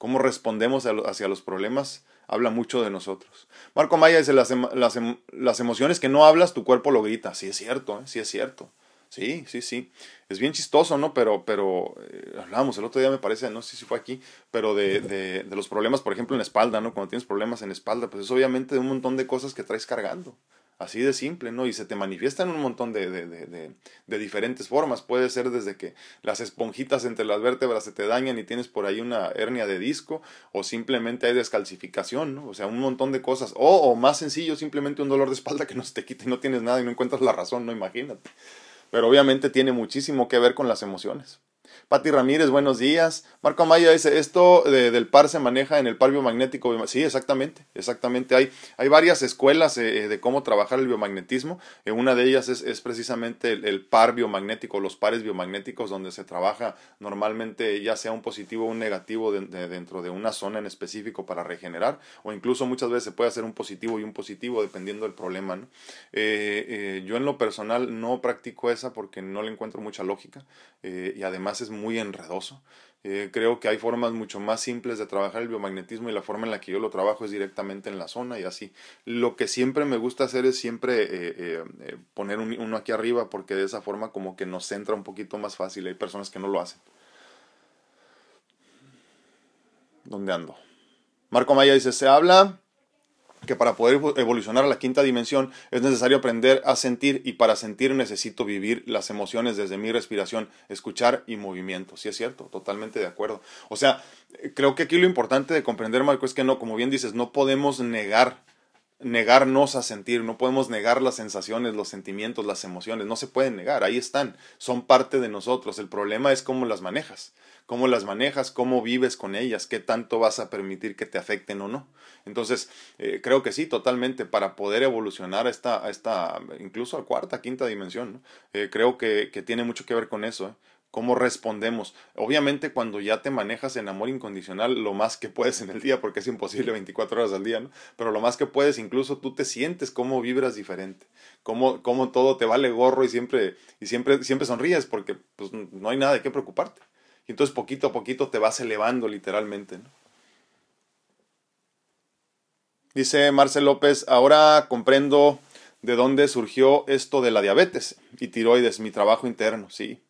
[SPEAKER 1] Cómo respondemos hacia los problemas habla mucho de nosotros. Marco Maya dice, las, las, las emociones que no hablas, tu cuerpo lo grita. Sí es cierto, ¿eh? sí es cierto. Sí, sí, sí. Es bien chistoso, ¿no? Pero, pero eh, hablábamos el otro día, me parece, no sé si fue aquí, pero de, de, de, los problemas, por ejemplo, en la espalda, ¿no? Cuando tienes problemas en la espalda, pues es obviamente de un montón de cosas que traes cargando. Así de simple, ¿no? Y se te manifiesta en un montón de, de, de, de, diferentes formas. Puede ser desde que las esponjitas entre las vértebras se te dañan y tienes por ahí una hernia de disco, o simplemente hay descalcificación, ¿no? O sea, un montón de cosas. O, o más sencillo, simplemente un dolor de espalda que no se te quita y no tienes nada y no encuentras la razón, ¿no? Imagínate. Pero obviamente tiene muchísimo que ver con las emociones. Pati Ramírez, buenos días. Marco Amaya dice, esto del par se maneja en el par biomagnético. Sí, exactamente, exactamente. Hay, hay varias escuelas eh, de cómo trabajar el biomagnetismo. Eh, una de ellas es, precisamente el, par biomagnético, los pares biomagnéticos, donde se trabaja normalmente ya sea un positivo o un negativo dentro de una zona en específico para regenerar, o incluso muchas veces se puede hacer un positivo y un positivo dependiendo del problema. Eh, yo en lo personal no practico esa porque no le encuentro mucha lógica y además es muy enredoso. Eh, creo que hay formas mucho más simples de trabajar el biomagnetismo y la forma en la que yo lo trabajo es directamente en la zona y así. Lo que siempre me gusta hacer es siempre eh, eh, poner uno aquí arriba porque de esa forma como que nos centra un poquito más fácil. Hay personas que no lo hacen. ¿Dónde ando? Marco Maya dice, se habla que para poder evolucionar a la quinta dimensión es necesario aprender a sentir y para sentir necesito vivir las emociones desde mi respiración, escuchar y movimiento. Sí es cierto, totalmente de acuerdo. O sea, creo que aquí lo importante de comprender, Marco, es que no, como bien dices, no podemos negar negarnos a sentir, no podemos negar las sensaciones, los sentimientos, las emociones, no se pueden negar, ahí están, son parte de nosotros, el problema es cómo las manejas cómo las manejas, cómo vives con ellas, qué tanto vas a permitir que te afecten o no. Entonces, eh, creo que sí, totalmente, para poder evolucionar a esta, a esta incluso a cuarta, quinta dimensión, eh, creo que, que, tiene mucho que ver con eso. ¿eh? Cómo respondemos. Obviamente cuando ya te manejas en amor incondicional lo más que puedes en el día, porque es imposible 24 horas al día, ¿no? Pero lo más que puedes, incluso tú te sientes cómo vibras diferente, cómo, todo te vale gorro y siempre, y siempre, siempre sonríes, porque pues, no hay nada de qué preocuparte. Y entonces poquito a poquito te vas elevando literalmente. Dice Marcel López, ahora comprendo de dónde surgió esto de la diabetes y tiroides, mi trabajo interno, sí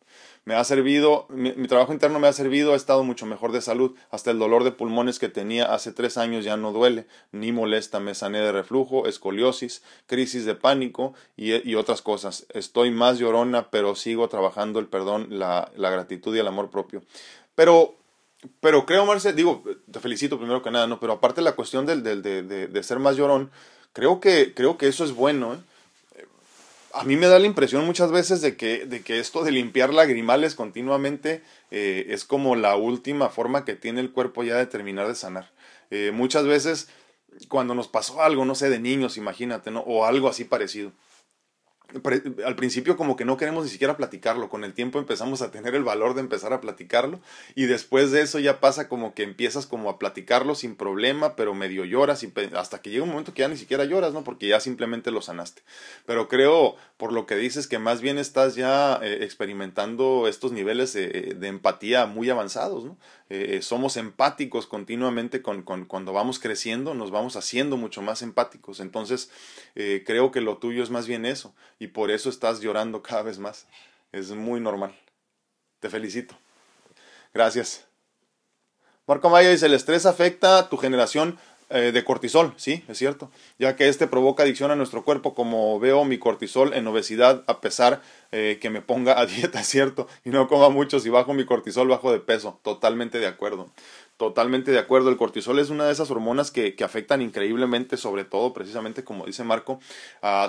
[SPEAKER 1] me ha servido, mi, trabajo interno me ha servido, he estado mucho mejor de salud, hasta el dolor de pulmones que tenía hace tres años ya no duele, ni molesta, me sané de reflujo, escoliosis, crisis de pánico y, otras cosas. Estoy más llorona, pero sigo trabajando el perdón, la, gratitud y el amor propio. Pero pero creo, Marce, digo, te felicito primero que nada, ¿no? Pero aparte la cuestión del, del, de, de, ser más llorón, creo que, creo que eso es bueno, ¿eh? A mí me da la impresión muchas veces de que, de que esto de limpiar lagrimales continuamente eh, es como la última forma que tiene el cuerpo ya de terminar de sanar. Eh, muchas veces cuando nos pasó algo, no sé, de niños, imagínate, ¿no? O algo así parecido al principio como que no queremos ni siquiera platicarlo, con el tiempo empezamos a tener el valor de empezar a platicarlo y después de eso ya pasa como que empiezas como a platicarlo sin problema, pero medio lloras hasta que llega un momento que ya ni siquiera lloras, ¿no? Porque ya simplemente lo sanaste. Pero creo, por lo que dices, que más bien estás ya eh, experimentando estos niveles de empatía muy avanzados, ¿no? Eh, eh, somos empáticos continuamente con, con, cuando vamos creciendo, nos vamos haciendo mucho más empáticos. Entonces, eh, creo que lo tuyo es más bien eso, y por eso estás llorando cada vez más. Es muy normal. Te felicito. Gracias. Marco Maya dice, el estrés afecta a tu generación eh, de cortisol, sí, es cierto, ya que este provoca adicción a nuestro cuerpo, como veo mi cortisol en obesidad, a pesar eh, que me ponga a dieta, cierto, y no coma mucho, si bajo mi cortisol, bajo de peso, totalmente de acuerdo. Totalmente de acuerdo. El cortisol es una de esas hormonas que, que afectan increíblemente, sobre todo, precisamente como dice Marco,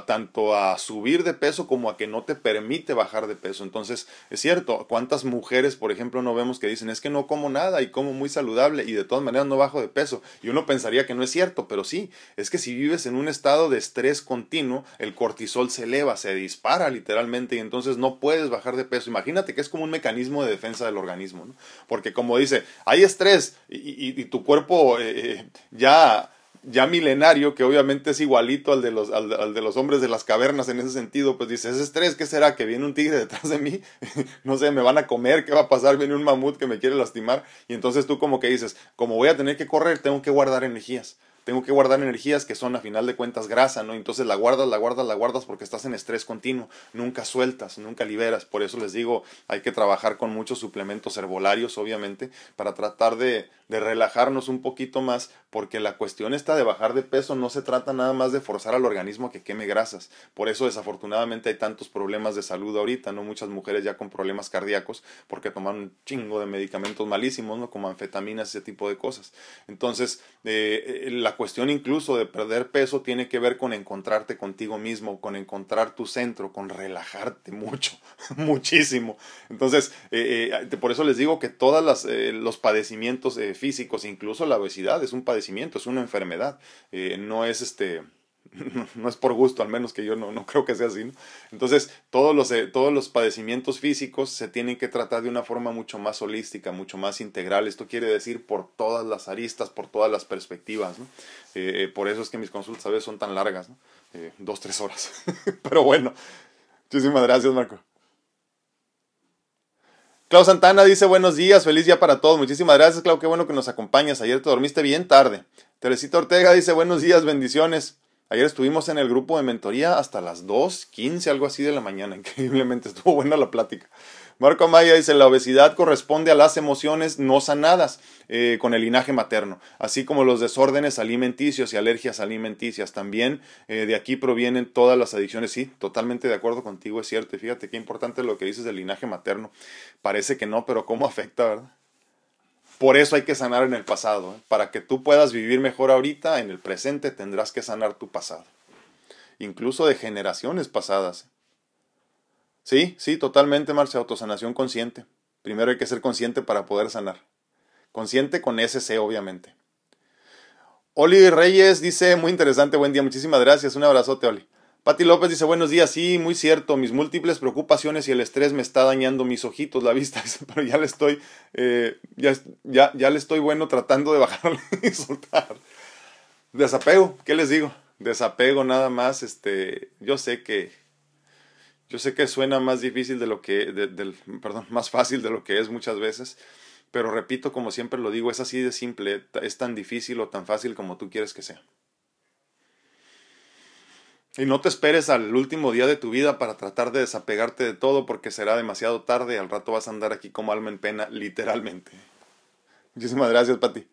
[SPEAKER 1] tanto a subir de peso como a que no te permite bajar de peso. Entonces, es cierto, ¿cuántas mujeres, por ejemplo, no vemos que dicen es que no como nada y como muy saludable y de todas maneras no bajo de peso? Y uno pensaría que no es cierto, pero sí, es que si vives en un estado de estrés continuo, el cortisol se eleva, se dispara literalmente y entonces no puedes bajar de peso. Imagínate que es como un mecanismo de defensa del organismo, ¿no? Porque como dice, hay estrés, y, tu cuerpo eh, eh, ya, ya milenario, que obviamente es igualito al de, los, al, de los hombres de las cavernas en ese sentido, pues dices, ese estrés, ¿qué será? ¿Que viene un tigre detrás de mí? no sé, me van a comer, ¿qué va a pasar? Viene un mamut que me quiere lastimar. Y entonces tú como que dices, como voy a tener que correr, tengo que guardar energías tengo que guardar energías que son a final de cuentas grasa, ¿no? Entonces la guardas, la guardas, la guardas porque estás en estrés continuo, nunca sueltas, nunca liberas. Por eso les digo, hay que trabajar con muchos suplementos herbolarios, obviamente, para tratar de, de relajarnos un poquito más, porque la cuestión está de bajar de peso no se trata nada más de forzar al organismo a que queme grasas. Por eso desafortunadamente hay tantos problemas de salud ahorita, ¿no? Muchas mujeres ya con problemas cardíacos porque toman un chingo de medicamentos malísimos, ¿no? Como anfetaminas, ese tipo de cosas. Entonces, eh, la cuestión incluso de perder peso tiene que ver con encontrarte contigo mismo, con encontrar tu centro, con relajarte mucho, muchísimo. Entonces, eh, eh, por eso les digo que todos eh, los padecimientos físicos, incluso la obesidad, es un padecimiento, es una enfermedad, no es este no es por gusto, al menos que yo no, no creo que sea así. Entonces, todos los, eh, todos los padecimientos físicos se tienen que tratar de una forma mucho más holística, mucho más integral. Esto quiere decir por todas las aristas, por todas las perspectivas. ¿no? Eh, por eso es que mis consultas a veces son tan largas, ¿no? Eh, dos, tres horas. Pero bueno, muchísimas gracias, Marco. Clau Santana dice buenos días, feliz día para todos. Muchísimas gracias, Clau, qué bueno que nos acompañas. Ayer te dormiste bien tarde. Teresita Ortega dice buenos días, bendiciones. Ayer estuvimos en el grupo de mentoría hasta las 2.15, algo así de la mañana. Increíblemente estuvo buena la plática. Marco Amaya dice, la obesidad corresponde a las emociones no sanadas eh, con el linaje materno, así como los desórdenes alimenticios y alergias alimenticias. También eh, de aquí provienen todas las adicciones. Sí, totalmente de acuerdo contigo, es cierto. Y fíjate qué importante lo que dices del linaje materno. Parece que no, pero cómo afecta, ¿verdad? Por eso hay que sanar en el pasado. ¿eh? Para que tú puedas vivir mejor ahorita, en el presente tendrás que sanar tu pasado. Incluso de generaciones pasadas. Sí, sí, totalmente, Marcia, autosanación consciente. Primero hay que ser consciente para poder sanar. Consciente con SC, obviamente. Oli Reyes dice, muy interesante, buen día, muchísimas gracias, un abrazote, Oli. Pati López dice, buenos días, sí, muy cierto, mis múltiples preocupaciones y el estrés me está dañando mis ojitos, la vista, pero ya le estoy, eh, ya, ya, ya le estoy bueno tratando de bajarle y soltar. Desapego, ¿qué les digo? Desapego nada más, este, yo sé que, yo sé que suena más difícil de lo que, del, perdón, más fácil de lo que es muchas veces, pero repito, como siempre lo digo, es así de simple, es tan difícil o tan fácil como tú quieres que sea. Y no te esperes al último día de tu vida para tratar de desapegarte de todo porque será demasiado tarde y al rato vas a andar aquí como alma en pena, literalmente. Muchísimas gracias, Pati.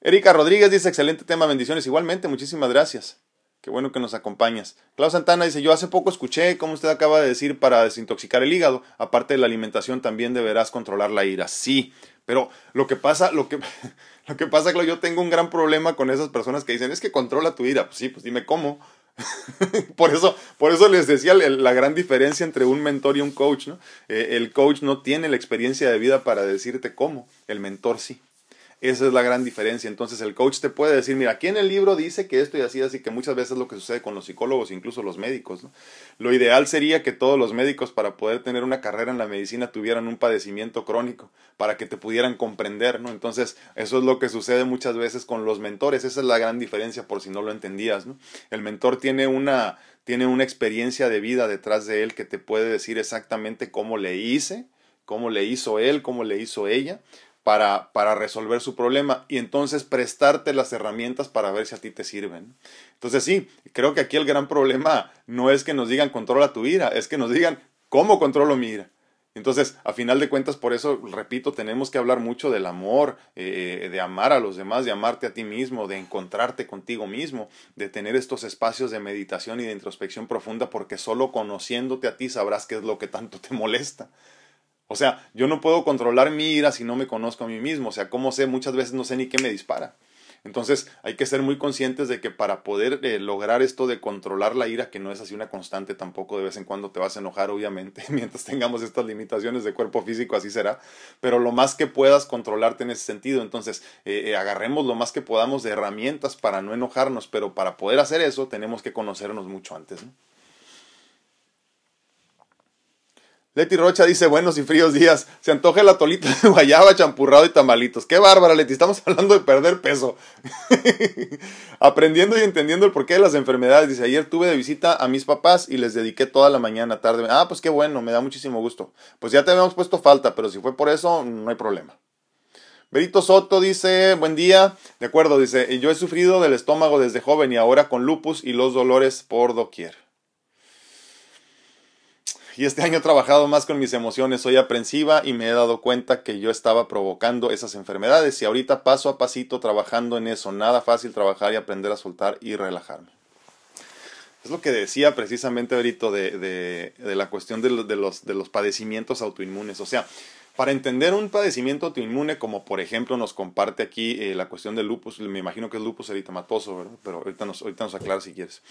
[SPEAKER 1] Erika Rodríguez dice, excelente tema, bendiciones. Igualmente, muchísimas gracias. Qué bueno que nos acompañas. Klaus Santana dice, yo hace poco escuché, como usted acaba de decir, para desintoxicar el hígado, aparte de la alimentación, también deberás controlar la ira. Sí, pero lo que pasa, lo que, lo que pasa, que yo tengo un gran problema con esas personas que dicen, es que controla tu ira. Pues sí, pues dime cómo. por, eso, por eso les decía la gran diferencia entre un mentor y un coach. ¿no? Eh, el coach no tiene la experiencia de vida para decirte cómo, el mentor sí. Esa es la gran diferencia. Entonces el coach te puede decir, mira, aquí en el libro dice que esto y así, así que muchas veces es lo que sucede con los psicólogos, incluso los médicos. Lo ideal sería que todos los médicos para poder tener una carrera en la medicina tuvieran un padecimiento crónico, para que te pudieran comprender, ¿no? Entonces eso es lo que sucede muchas veces con los mentores. Esa es la gran diferencia por si no lo entendías. ¿no? El mentor tiene una, tiene una experiencia de vida detrás de él que te puede decir exactamente cómo le hice, cómo le hizo él, cómo le hizo ella, para, resolver su problema y entonces prestarte las herramientas para ver si a ti te sirven. Entonces sí, creo que aquí el gran problema no es que nos digan controla tu ira, es que nos digan cómo controlo mi ira. Entonces, a final de cuentas, por eso, repito, tenemos que hablar mucho del amor, eh, de amar a los demás, de amarte a ti mismo, de encontrarte contigo mismo, de tener estos espacios de meditación y de introspección profunda, porque solo conociéndote a ti sabrás qué es lo que tanto te molesta. O sea, yo no puedo controlar mi ira si no me conozco a mí mismo. O sea, ¿cómo sé? Muchas veces no sé ni qué me dispara. Entonces hay que ser muy conscientes de que para poder eh, lograr esto de controlar la ira, que no es así una constante tampoco, de vez en cuando te vas a enojar, obviamente, mientras tengamos estas limitaciones de cuerpo físico, así será, pero lo más que puedas controlarte en ese sentido. Entonces eh, eh, agarremos lo más que podamos de herramientas para no enojarnos, pero para poder hacer eso tenemos que conocernos mucho antes. ¿no? Leti Rocha dice, buenos y fríos días. Se antoja el atolito de guayaba, champurrado y tamalitos. Qué bárbara, Leti. Estamos hablando de perder peso. Aprendiendo y entendiendo el porqué de las enfermedades. Dice, ayer tuve de visita a mis papás y les dediqué toda la mañana, tarde. Ah, pues qué bueno, me da muchísimo gusto. Pues ya te habíamos puesto falta, pero si fue por eso, no hay problema. Berito Soto dice, buen día. De acuerdo, dice, yo he sufrido del estómago desde joven y ahora con lupus y los dolores por doquier. Y este año he trabajado más con mis emociones, soy aprensiva y me he dado cuenta que yo estaba provocando esas enfermedades y ahorita paso a pasito trabajando en eso. Nada fácil trabajar y aprender a soltar y relajarme. Es lo que decía precisamente de, de, de la cuestión de, de, los, de los padecimientos autoinmunes. O sea, para entender un padecimiento autoinmune, como por ejemplo nos comparte aquí eh, la cuestión del lupus, me imagino que es lupus eritematoso, pero ahorita nos, ahorita nos aclara si quieres.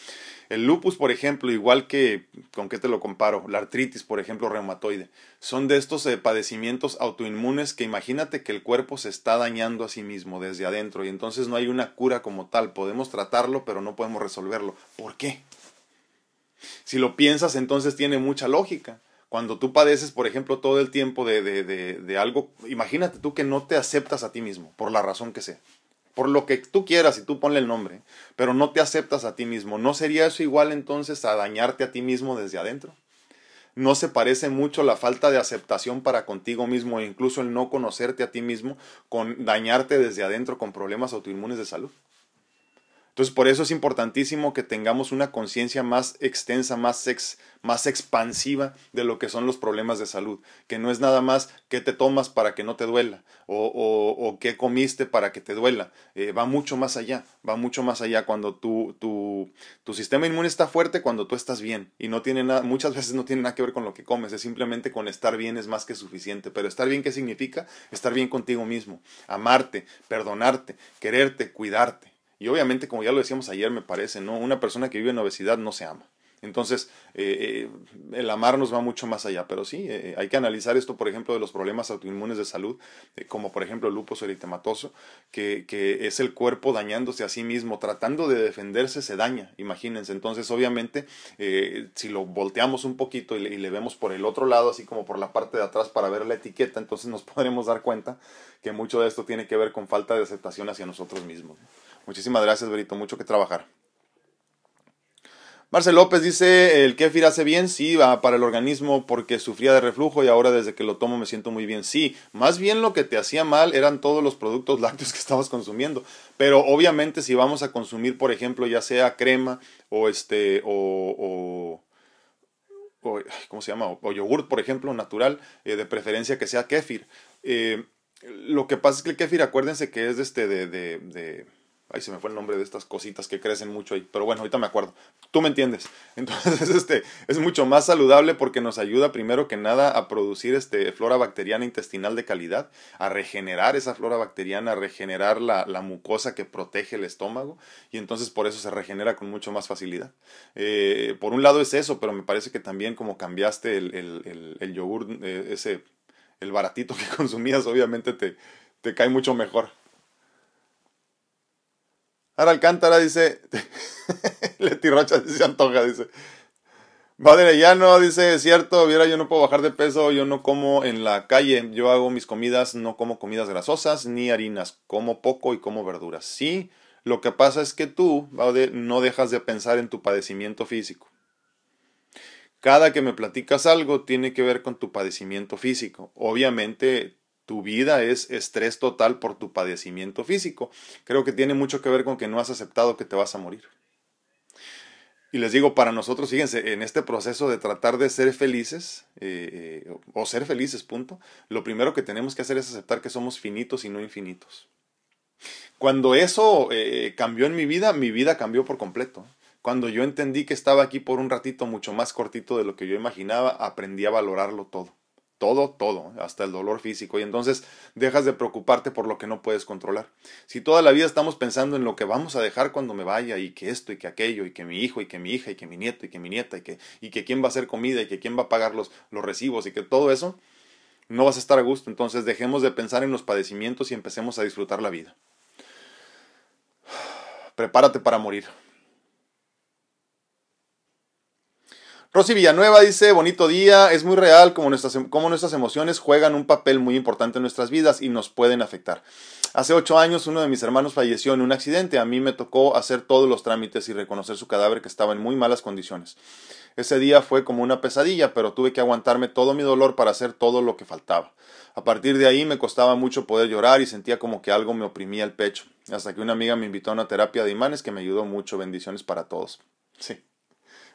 [SPEAKER 1] El lupus, por ejemplo, igual que, ¿con qué te lo comparo? La artritis, por ejemplo, reumatoide, son de estos eh, padecimientos autoinmunes que imagínate que el cuerpo se está dañando a sí mismo desde adentro y entonces no hay una cura como tal. Podemos tratarlo, pero no podemos resolverlo. ¿Por qué? Si lo piensas, entonces tiene mucha lógica cuando tú padeces, por ejemplo, todo el tiempo de, de, de, algo, imagínate tú que no te aceptas a ti mismo, por la razón que sea. Por lo que tú quieras y tú ponle el nombre, pero no te aceptas a ti mismo. ¿No sería eso igual entonces a dañarte a ti mismo desde adentro? ¿No se parece mucho la falta de aceptación para contigo mismo e incluso el no conocerte a ti mismo con dañarte desde adentro con problemas autoinmunes de salud? Entonces, por eso es importantísimo que tengamos una conciencia más extensa, más, ex, más expansiva de lo que son los problemas de salud, que no es nada más qué te tomas para que no te duela o, o, o qué comiste para que te duela, eh, va mucho más allá, va mucho más allá cuando tu, tu, tu sistema inmune está fuerte, cuando tú estás bien y no tiene nada, muchas veces no tiene nada que ver con lo que comes, es simplemente con estar bien es más que suficiente, pero estar bien, ¿qué significa? Estar bien contigo mismo, amarte, perdonarte, quererte, cuidarte. Y obviamente, como ya lo decíamos ayer, me parece, ¿no? Una persona que vive en obesidad no se ama. Entonces, eh, eh, el va mucho más allá, pero sí, eh, hay que analizar esto, por ejemplo, de los problemas autoinmunes de salud, eh, como por ejemplo el lupus eritematoso, que, que, es el cuerpo dañándose a sí mismo, tratando de defenderse, se daña, imagínense. Entonces, obviamente, eh, si lo volteamos un poquito y le, y le, vemos por el otro lado, así como por la parte de atrás para ver la etiqueta, entonces nos podremos dar cuenta que mucho de esto tiene que ver con falta de aceptación hacia nosotros mismos. Muchísimas gracias, Berito. Mucho que trabajar. Marcel López dice, el kéfir hace bien, sí, para el organismo porque sufría de reflujo y ahora desde que lo tomo me siento muy bien. Sí, más bien lo que te hacía mal eran todos los productos lácteos que estabas consumiendo. Pero obviamente si vamos a consumir, por ejemplo, ya sea crema o este, o, o, o ¿cómo se llama? O, o yogurt, por ejemplo, natural, eh, de preferencia que sea kéfir. Eh, lo que pasa es que el kéfir, acuérdense que es este de, de, de Ay, se me fue el nombre de estas cositas que crecen mucho ahí. Pero bueno, ahorita me acuerdo. Tú me entiendes. Entonces, este es mucho más saludable porque nos ayuda primero que nada a producir este flora bacteriana intestinal de calidad, a regenerar esa flora bacteriana, a regenerar la, la mucosa que protege el estómago. Y entonces por eso se regenera con mucho más facilidad. Eh, por un lado es eso, pero me parece que también como cambiaste el, el, yogur, eh, ese, el baratito que consumías, obviamente te, te cae mucho mejor. Ahora Alcántara dice, Leti Rocha se antoja, dice. Padre, ya no, dice, es cierto, viera, yo no puedo bajar de peso, yo no como en la calle, yo hago mis comidas, no como comidas grasosas ni harinas, como poco y como verduras. Sí, lo que pasa es que tú, Baude, no dejas de pensar en tu padecimiento físico. Cada que me platicas algo tiene que ver con tu padecimiento físico. Obviamente tu vida es estrés total por tu padecimiento físico. Creo que tiene mucho que ver con que no has aceptado que te vas a morir. Y les digo, para nosotros, fíjense, en este proceso de tratar de ser felices, eh, eh, o ser felices, punto, lo primero que tenemos que hacer es aceptar que somos finitos y no infinitos. Cuando eso eh, cambió en mi vida, mi vida cambió por completo. Cuando yo entendí que estaba aquí por un ratito mucho más cortito de lo que yo imaginaba, aprendí a valorarlo todo todo, todo, hasta el dolor físico. Y entonces dejas de preocuparte por lo que no puedes controlar. Si toda la vida estamos pensando en lo que vamos a dejar cuando me vaya, y que esto, y que aquello, y que mi hijo, y que mi hija, y que mi nieto, y que mi nieta, y que, y que quién va a hacer comida, y que quién va a pagar los, los recibos, y que todo eso, no vas a estar a gusto. Entonces dejemos de pensar en los padecimientos y empecemos a disfrutar la vida. Prepárate para morir. Rosy Villanueva dice, bonito día, es muy real como nuestras, em, nuestras emociones juegan un papel muy importante en nuestras vidas y nos pueden afectar. Hace ocho años uno de mis hermanos falleció en un accidente, a mí me tocó hacer todos los trámites y reconocer su cadáver que estaba en muy malas condiciones. Ese día fue como una pesadilla, pero tuve que aguantarme todo mi dolor para hacer todo lo que faltaba. A partir de ahí me costaba mucho poder llorar y sentía como que algo me oprimía el pecho, hasta que una amiga me invitó a una terapia de imanes que me ayudó mucho. Bendiciones para todos. Sí.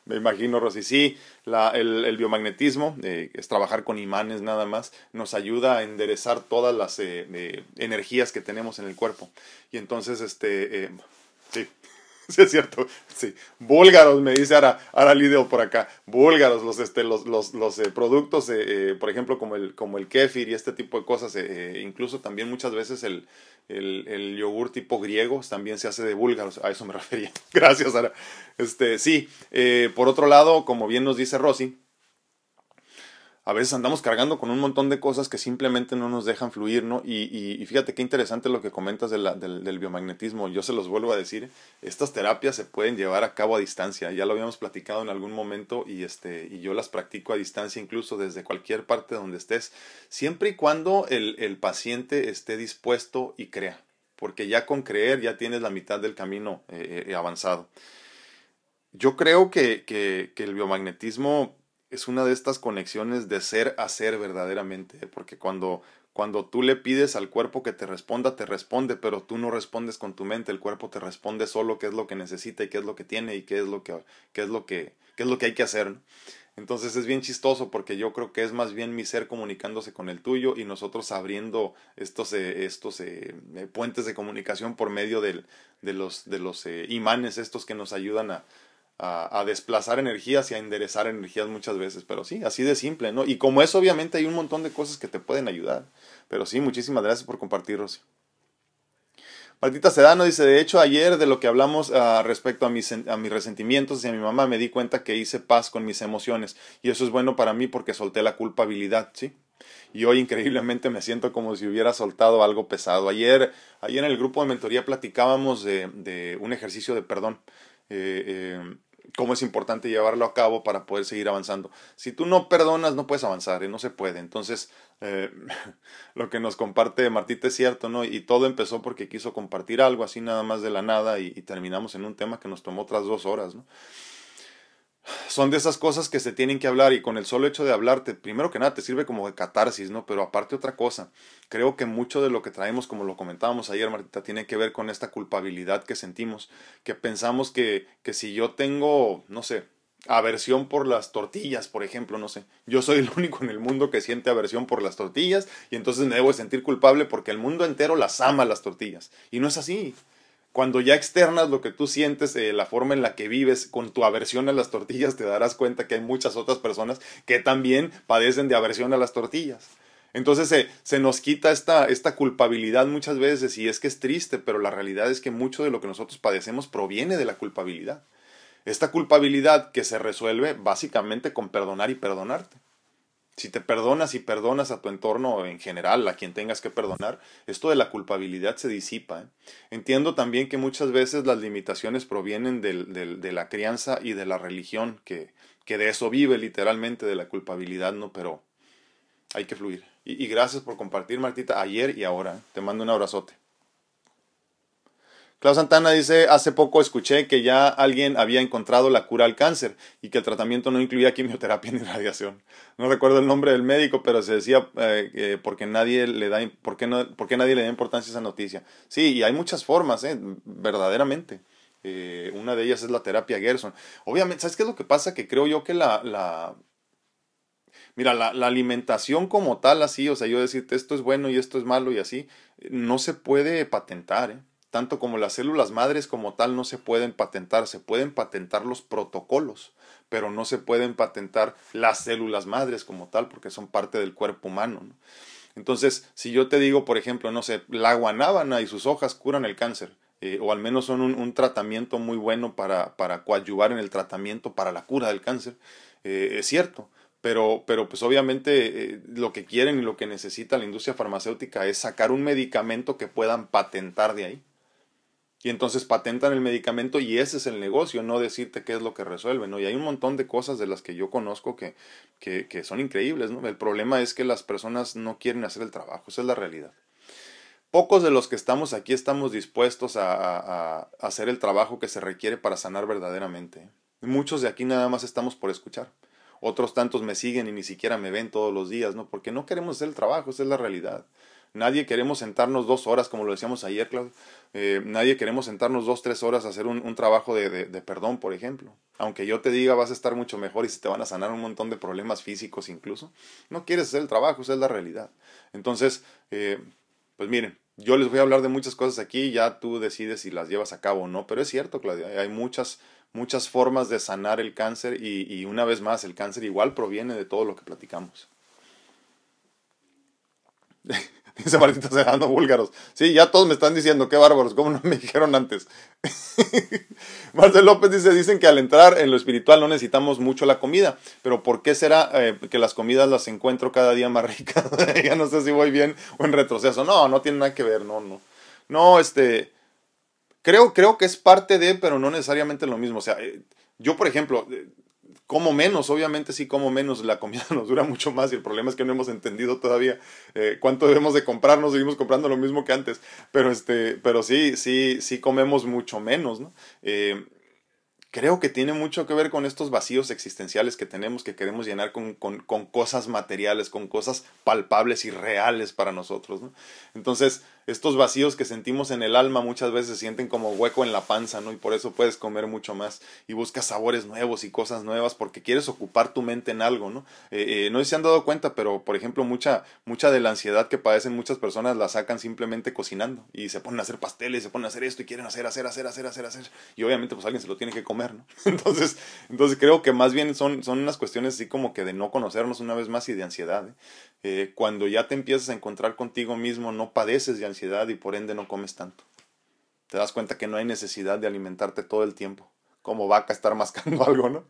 [SPEAKER 1] Me imagino, Rosy. Sí, la, el, biomagnetismo, eh, es trabajar con imanes nada más, nos ayuda a enderezar todas las eh, eh, energías que tenemos en el cuerpo. Y entonces, este, sí, sí es cierto, sí. Búlgaros, me dice ahora, ahora Lidl por acá. Búlgaros, los, este, los, los, los productos, por ejemplo, como el, como el kéfir y este tipo de cosas, incluso también muchas veces el, el, yogur tipo griego también se hace de búlgaros, a eso me refería. Gracias, Sara. Este, sí, eh, por otro lado, como bien nos dice Rosy, a veces andamos cargando con un montón de cosas que simplemente no nos dejan fluir, ¿no? Y, y, fíjate qué interesante lo que comentas del, del, biomagnetismo. Yo se los vuelvo a decir, estas terapias se pueden llevar a cabo a distancia. Ya lo habíamos platicado en algún momento y, este, y yo las practico a distancia incluso desde cualquier parte donde estés, siempre y cuando el, el paciente esté dispuesto y crea. Porque ya con creer ya tienes la mitad del camino eh, eh, avanzado. Yo creo que, que, que el biomagnetismo es una de estas conexiones de ser a ser verdaderamente, ¿eh? porque cuando, cuando tú le pides al cuerpo que te responda, te responde, pero tú no respondes con tu mente, el cuerpo te responde solo qué es lo que necesita y qué es lo que tiene y qué es lo que, qué es lo que, qué es lo que hay que hacer. Entonces es bien chistoso porque yo creo que es más bien mi ser comunicándose con el tuyo y nosotros abriendo estos, eh, estos eh, puentes de comunicación por medio del, de los, de los imanes estos que nos ayudan a, a, desplazar energías y a enderezar energías muchas veces, pero sí, así de simple, ¿no? Y como eso, obviamente hay un montón de cosas que te pueden ayudar, pero sí, muchísimas gracias por compartir, Rosy. Martita Sedano dice, de hecho, ayer de lo que hablamos uh, respecto a mis, a resentimientos hacia mi mamá, me di cuenta que hice paz con mis emociones y eso es bueno para mí porque solté la culpabilidad, ¿sí? Y hoy increíblemente me siento como si hubiera soltado algo pesado. Ayer, ayer en el grupo de mentoría platicábamos de, de un ejercicio de perdón. Eh, eh, cómo es importante llevarlo a cabo para poder seguir avanzando. Si tú no perdonas, no puedes avanzar, y no se puede. Entonces, eh, lo que nos comparte Martita es cierto, ¿no? Y todo empezó porque quiso compartir algo así nada más de la nada y, y terminamos en un tema que nos tomó otras dos horas, ¿no? Son de esas cosas que se tienen que hablar y con el solo hecho de hablarte, primero que nada te sirve como de catarsis, ¿no? Pero aparte otra cosa, creo que mucho de lo que traemos, como lo comentábamos ayer, Martita, tiene que ver con esta culpabilidad que sentimos, que pensamos que, que si yo tengo, no sé, aversión por las tortillas, por ejemplo, no sé. Yo soy el único en el mundo que siente aversión por las tortillas y entonces me debo sentir culpable porque el mundo entero las ama las tortillas. Y no es así cuando ya externas lo que tú sientes, eh, la forma en la que vives con tu aversión a las tortillas, te darás cuenta que hay muchas otras personas que también padecen de aversión a las tortillas. Entonces se, nos quita esta, esta culpabilidad muchas veces y es que es triste, pero la realidad es que mucho de lo que nosotros padecemos proviene de la culpabilidad. Esta culpabilidad que se resuelve básicamente con perdonar y perdonarte. Si te perdonas y perdonas a tu entorno en general, a quien tengas que perdonar, esto de la culpabilidad se disipa. ¿eh? Entiendo también que muchas veces las limitaciones provienen de la crianza y de la religión, que, que de eso vive literalmente, de la culpabilidad, ¿no? Pero hay que fluir. Y, y gracias por compartir, Martita, ayer y ahora. ¿eh? Te mando un abrazote. Klaus Santana dice, hace poco escuché que ya alguien había encontrado la cura al cáncer y que el tratamiento no incluía quimioterapia ni radiación. No recuerdo el nombre del médico, pero se decía eh, porque nadie le da, porque no, porque nadie le da importancia a esa noticia. Sí, y hay muchas formas, eh, verdaderamente. Eh, una de ellas es la terapia Gerson. Obviamente, ¿sabes qué es lo que pasa? Que creo yo que la, la Mira, la, la, alimentación como tal, así, o sea, yo decirte esto es bueno y esto es malo y así, no se puede patentar, ¿eh? Tanto como las células madres como tal no se pueden patentar, se pueden patentar los protocolos, pero no se pueden patentar las células madres como tal porque son parte del cuerpo humano. Entonces, si yo te digo, por ejemplo, no sé, la guanábana y sus hojas curan el cáncer, eh, o al menos son un, tratamiento muy bueno para, para, coadyuvar en el tratamiento para la cura del cáncer, eh, es cierto. Pero, pero pues obviamente eh, lo que quieren y lo que necesita la industria farmacéutica es sacar un medicamento que puedan patentar de ahí. Y entonces patentan el medicamento y ese es el negocio, no decirte qué es lo que resuelve, ¿no? Y hay un montón de cosas de las que yo conozco que, que, son increíbles, ¿no? El problema es que las personas no quieren hacer el trabajo, esa es la realidad. Pocos de los que estamos aquí estamos dispuestos a, a, a hacer el trabajo que se requiere para sanar verdaderamente. Muchos de aquí nada más estamos por escuchar. Otros tantos me siguen y ni siquiera me ven todos los días, ¿no? Porque no queremos hacer el trabajo, esa es la realidad. Nadie queremos sentarnos dos horas, como lo decíamos ayer, Claudio. Eh, nadie queremos sentarnos dos, tres horas a hacer un, trabajo de, de, perdón, por ejemplo. Aunque yo te diga vas a estar mucho mejor y se te van a sanar un montón de problemas físicos incluso. No quieres hacer el trabajo, esa es la realidad. Entonces, eh, pues miren, yo les voy a hablar de muchas cosas aquí, ya tú decides si las llevas a cabo o no, pero es cierto, Claudia, hay muchas, muchas formas de sanar el cáncer y, y una vez más, el cáncer igual proviene de todo lo que platicamos. Dice Martita dando búlgaros. Sí, ya todos me están diciendo, qué bárbaros, ¿cómo no me dijeron antes? Marcel López dice, dicen que al entrar en lo espiritual no necesitamos mucho la comida, pero ¿por qué será eh, que las comidas las encuentro cada día más ricas? ya no sé si voy bien o en retroceso. No, no tiene nada que ver, no, no. No, este, creo, creo que es parte de, pero no necesariamente lo mismo. O sea, eh, yo, por ejemplo, eh, como menos, obviamente sí como menos, la comida nos dura mucho más y el problema es que no hemos entendido todavía eh, cuánto debemos de comprar, nos seguimos comprando lo mismo que antes, pero, este, pero sí, sí, sí comemos mucho menos, ¿no? Eh, creo que tiene mucho que ver con estos vacíos existenciales que tenemos, que queremos llenar con, con, con cosas materiales, con cosas palpables y reales para nosotros, ¿no? Entonces, estos vacíos que sentimos en el alma muchas veces se sienten como hueco en la panza, ¿no? Y por eso puedes comer mucho más y buscas sabores nuevos y cosas nuevas porque quieres ocupar tu mente en algo, ¿no? Eh, eh, no sé si se han dado cuenta, pero por ejemplo, mucha, mucha de la ansiedad que padecen muchas personas la sacan simplemente cocinando y se ponen a hacer pasteles, se ponen a hacer esto y quieren hacer, hacer, hacer, hacer, hacer, hacer. Y obviamente, pues alguien se lo tiene que comer, ¿no? Entonces, entonces creo que más bien son, son unas cuestiones así como que de no conocernos una vez más y de ansiedad. ¿eh? Eh, cuando ya te empiezas a encontrar contigo mismo, no padeces de ansiedad y por ende no comes tanto. Te das cuenta que no hay necesidad de alimentarte todo el tiempo, como vaca estar mascando algo, ¿no?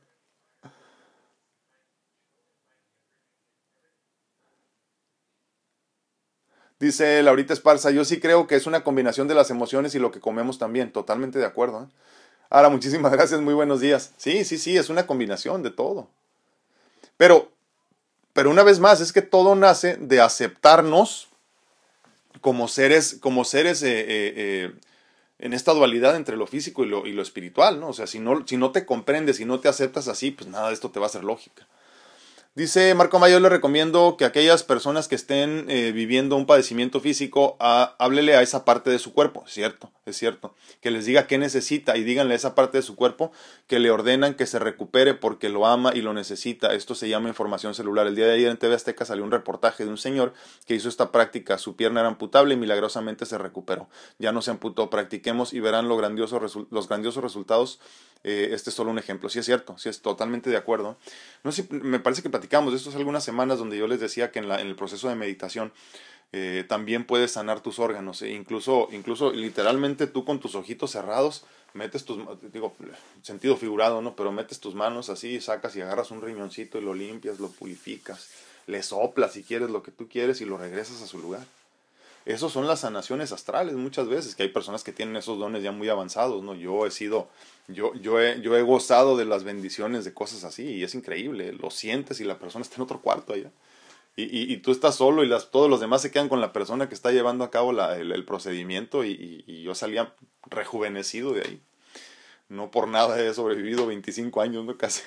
[SPEAKER 1] Dice Laurita Esparza, yo sí creo que es una combinación de las emociones y lo que comemos también, totalmente de acuerdo. ¿eh? Ahora, muchísimas gracias, muy buenos días. Sí, sí, sí, es una combinación de todo. Pero pero una vez más, es que todo nace de aceptarnos como seres, como seres eh, eh, eh, en esta dualidad entre lo físico y lo, y lo espiritual, ¿no? O sea, si no, si no te comprendes, si no te aceptas así, pues nada de esto te va a ser lógica. Dice Marco Mayo, le recomiendo que aquellas personas que estén eh, viviendo un padecimiento físico, a, háblele a esa parte de su cuerpo, cierto, es cierto, que les diga qué necesita y díganle a esa parte de su cuerpo que le ordenan que se recupere porque lo ama y lo necesita. Esto se llama información celular. El día de ayer en TV Azteca salió un reportaje de un señor que hizo esta práctica. Su pierna era amputable y milagrosamente se recuperó. Ya no se amputó. Practiquemos y verán lo grandioso, los grandiosos resultados eh, este es solo un ejemplo. Sí es cierto, sí es totalmente de acuerdo. No sé, me parece que platicamos de esto hace algunas semanas donde yo les decía que en, la, en el proceso de meditación eh, también puedes sanar tus órganos. E incluso, incluso literalmente tú con tus ojitos cerrados metes tus, digo, sentido figurado, ¿no? Pero metes tus manos así, sacas y agarras un riñoncito y lo limpias, lo purificas, le soplas si quieres lo que tú quieres y lo regresas a su lugar. Esos son las sanaciones astrales muchas veces, que hay personas que tienen esos dones ya muy avanzados, ¿no? Yo he sido, yo, yo, he, yo he gozado de las bendiciones de cosas así y es increíble, lo sientes y la persona está en otro cuarto allá. Y, y, tú estás solo y las, todos los demás se quedan con la persona que está llevando a cabo la, el, el, procedimiento y, y, yo salía rejuvenecido de ahí. No por nada he sobrevivido 25 años, ¿no? Casi.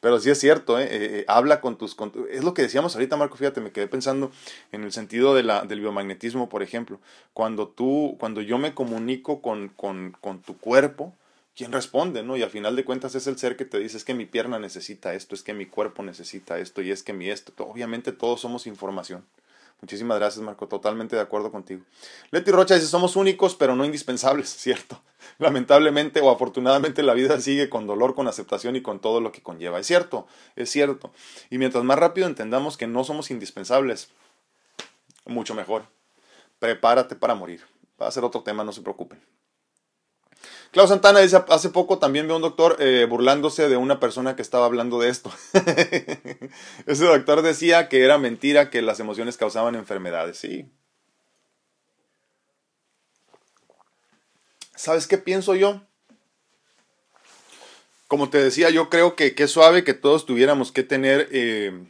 [SPEAKER 1] Pero sí es cierto, ¿eh? Eh, eh, habla con tus, Es lo que decíamos ahorita, Marco, fíjate, me quedé pensando en el sentido de la, del biomagnetismo, por ejemplo. Cuando tú, cuando yo me comunico con, con, con tu cuerpo, ¿quién responde? ¿no? Y al final de cuentas es el ser que te dice, es que mi pierna necesita esto, es que mi cuerpo necesita esto y es que mi esto. Obviamente todos somos información. Muchísimas gracias, Marco. Totalmente de acuerdo contigo. Leti Rocha dice, somos únicos, pero no indispensables, ¿cierto? Lamentablemente o afortunadamente la vida sigue con dolor, con aceptación y con todo lo que conlleva. Es cierto, es cierto. Y mientras más rápido entendamos que no somos indispensables, mucho mejor. Prepárate para morir. Va a ser otro tema, no se preocupen. Klaus Santana dice, hace poco también veo un doctor eh, burlándose de una persona que estaba hablando de esto. Ese doctor decía que era mentira que las emociones causaban enfermedades. Sí. ¿Sabes qué pienso yo? Como te decía, yo creo que qué suave que todos tuviéramos que tener eh,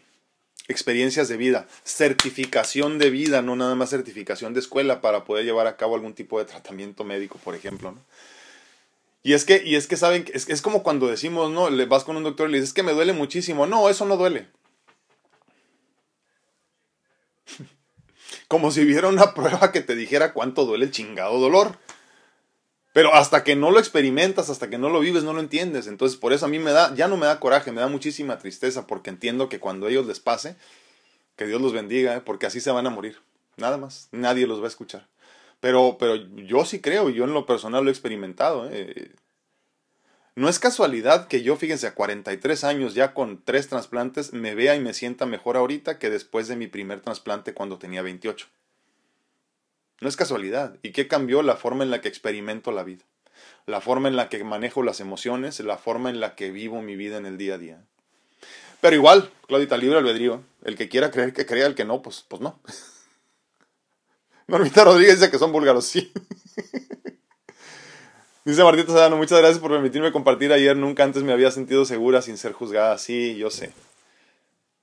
[SPEAKER 1] experiencias de vida, certificación de vida, no nada más certificación de escuela para poder llevar a cabo algún tipo de tratamiento médico, por ejemplo. ¿no? Y es que, y es que saben, es, es como cuando decimos, ¿no? Le vas con un doctor y le dices, que me duele muchísimo. No, eso no duele. como si hubiera una prueba que te dijera cuánto duele el chingado dolor. Pero hasta que no lo experimentas, hasta que no lo vives, no lo entiendes. Entonces, por eso a mí me da, ya no me da coraje, me da muchísima tristeza, porque entiendo que cuando a ellos les pase, que Dios los bendiga, ¿eh? porque así se van a morir. Nada más. Nadie los va a escuchar. Pero, pero yo sí creo, yo en lo personal lo he experimentado. ¿eh? No es casualidad que yo, fíjense, a 43 años, ya con tres trasplantes, me vea y me sienta mejor ahorita que después de mi primer trasplante cuando tenía 28. No es casualidad. ¿Y qué cambió? La forma en la que experimento la vida. La forma en la que manejo las emociones, la forma en la que vivo mi vida en el día a día. Pero igual, Claudita, libre albedrío. El que quiera creer que crea, el que no, pues, pues no. Normita Rodríguez dice que son búlgaros, sí. dice Martita Sedano, muchas gracias por permitirme compartir ayer. Nunca antes me había sentido segura sin ser juzgada. Sí, yo sé.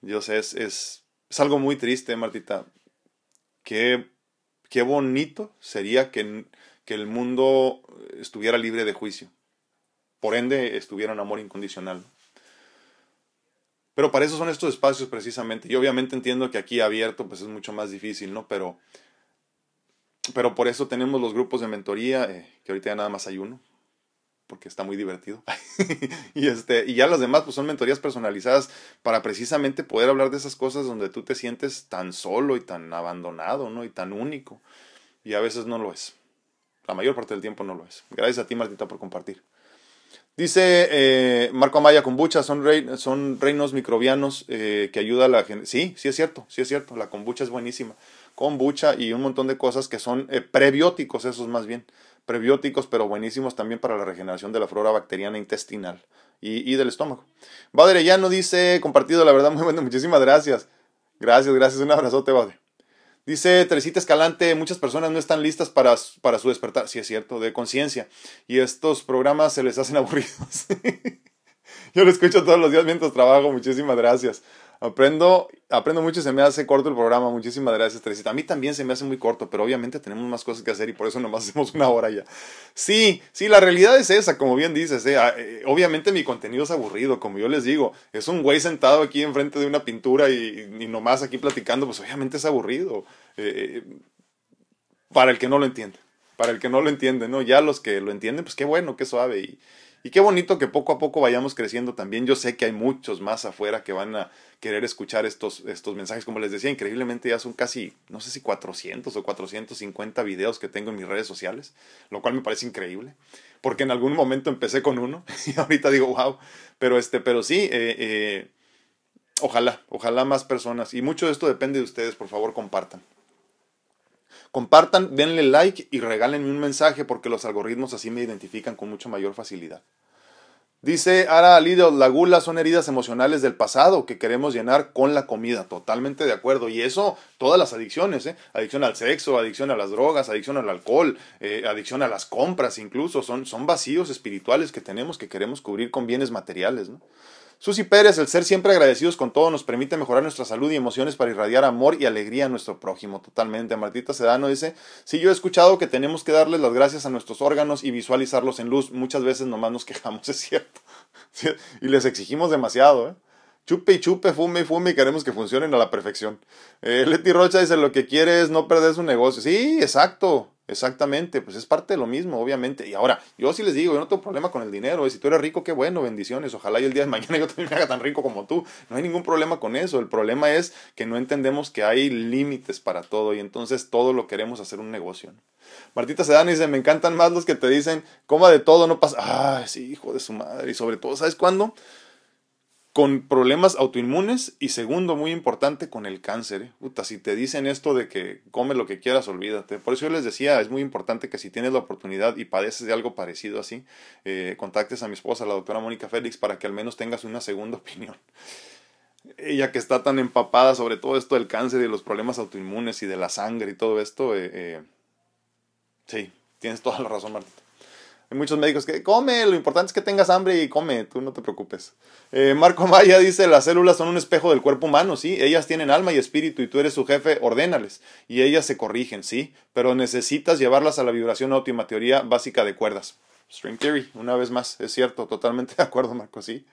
[SPEAKER 1] Yo sé, es, es, es algo muy triste, Martita. Qué, qué bonito sería que, que el mundo estuviera libre de juicio. Por ende, estuviera un amor incondicional. Pero para eso son estos espacios precisamente. Y obviamente entiendo que aquí abierto pues es mucho más difícil, ¿no? Pero pero por eso tenemos los grupos de mentoría, eh, que ahorita ya nada más hay uno, porque está muy divertido. y, este, y ya las demás pues son mentorías personalizadas para precisamente poder hablar de esas cosas donde tú te sientes tan solo y tan abandonado, ¿no? Y tan único. Y a veces no lo es. La mayor parte del tiempo no lo es. Gracias a ti, Martita, por compartir. Dice eh, Marco Amaya, kombucha son, son reinos microbianos eh, que ayuda a la gente. Sí, sí es cierto, sí es cierto. La kombucha es buenísima kombucha y un montón de cosas que son eh, prebióticos, esos más bien. Prebióticos, pero buenísimos también para la regeneración de la flora bacteriana intestinal y, del estómago. Badre ya no dice, compartido, la verdad, muy bueno, muchísimas gracias. Gracias, gracias, un abrazote, Badre. Dice Teresita Escalante, muchas personas no están listas para, para su despertar, sí es cierto, de conciencia. Y estos programas se les hacen aburridos. Yo lo escucho todos los días mientras trabajo, muchísimas gracias. Aprendo, aprendo mucho se me hace corto el programa. Muchísimas gracias, Teresita. A mí también se me hace muy corto, pero obviamente tenemos más cosas que hacer y por eso nomás hacemos una hora ya. Sí, sí, la realidad es esa, como bien dices. ¿eh? Ah, eh, obviamente mi contenido es aburrido, como yo les digo. Es un güey sentado aquí enfrente de una pintura y, nomás aquí platicando, pues obviamente es aburrido. Eh, para el que no lo entiende. Para el que no lo entiende, ¿no? Ya los que lo entienden, pues qué bueno, qué suave. Y qué bonito que poco a poco vayamos creciendo también. Yo sé que hay muchos más afuera que van a querer escuchar estos, estos mensajes. Como les decía, increíblemente ya son casi, no sé si 400 o 450 videos que tengo en mis redes sociales, lo cual me parece increíble. Porque en algún momento empecé con uno y ahorita digo, wow. Pero, este, pero sí, eh, eh, ojalá, ojalá más personas. Y mucho de esto depende de ustedes, por favor, compartan. Compartan, denle like y regálenme un mensaje porque los algoritmos así me identifican con mucha mayor facilidad. Dice Ara Lidio, la gula son heridas emocionales del pasado que queremos llenar con la comida. Totalmente de acuerdo. Y eso, todas las adicciones, ¿eh? Adicción al sexo, adicción a las drogas, adicción al alcohol, eh, adicción a las compras incluso, son, son vacíos espirituales que tenemos que queremos cubrir con bienes materiales. Susi Pérez, el ser siempre agradecidos con todo nos permite mejorar nuestra salud y emociones para irradiar amor y alegría a nuestro prójimo. Totalmente. Martita Sedano dice, sí, yo he escuchado que tenemos que darles las gracias a nuestros órganos y visualizarlos en luz. Muchas veces nomás nos quejamos, es cierto. Y les exigimos demasiado, ¿eh? Chupe y chupe, fume y fume y queremos que funcionen a la perfección. Eh, Leti Rocha dice, lo que quiere es no perder su negocio. Sí, exacto, Exactamente, pues es parte de lo mismo, obviamente. Y ahora, yo sí les digo, yo no tengo problema con el dinero. Si tú eres rico, qué bueno, bendiciones. Ojalá y el día de mañana yo también me haga tan rico como tú. No hay ningún problema con eso. El problema es que no entendemos que hay límites para todo y entonces todo lo queremos hacer un negocio. Martita Sedana dice, me encantan más los que te dicen, coma de todo, no pasa. Ay, sí, hijo de su madre. Y sobre todo, ¿sabes cuándo? Con problemas autoinmunes y segundo, muy importante, con el cáncer. ¿eh? Puta, si te dicen esto de que come lo que quieras, olvídate. Por eso yo les decía, es muy importante que si tienes la oportunidad y padeces de algo parecido así, eh, contactes a mi esposa, la doctora Mónica Félix, para que al menos tengas una segunda opinión. Ella que está tan empapada sobre todo esto del cáncer y los problemas autoinmunes y de la sangre y todo esto, eh, eh sí, tienes toda la razón, Martita. Hay muchos médicos que come, lo importante es que tengas hambre y come, tú no te preocupes. Eh, Marco Maya dice, las células son un espejo del cuerpo humano, sí, ellas tienen alma y espíritu y tú eres su jefe, ordénales. Y ellas se corrigen, sí, pero necesitas llevarlas a la vibración óptima, teoría básica de cuerdas. String theory, una vez más, es cierto, totalmente de acuerdo, Marco, sí.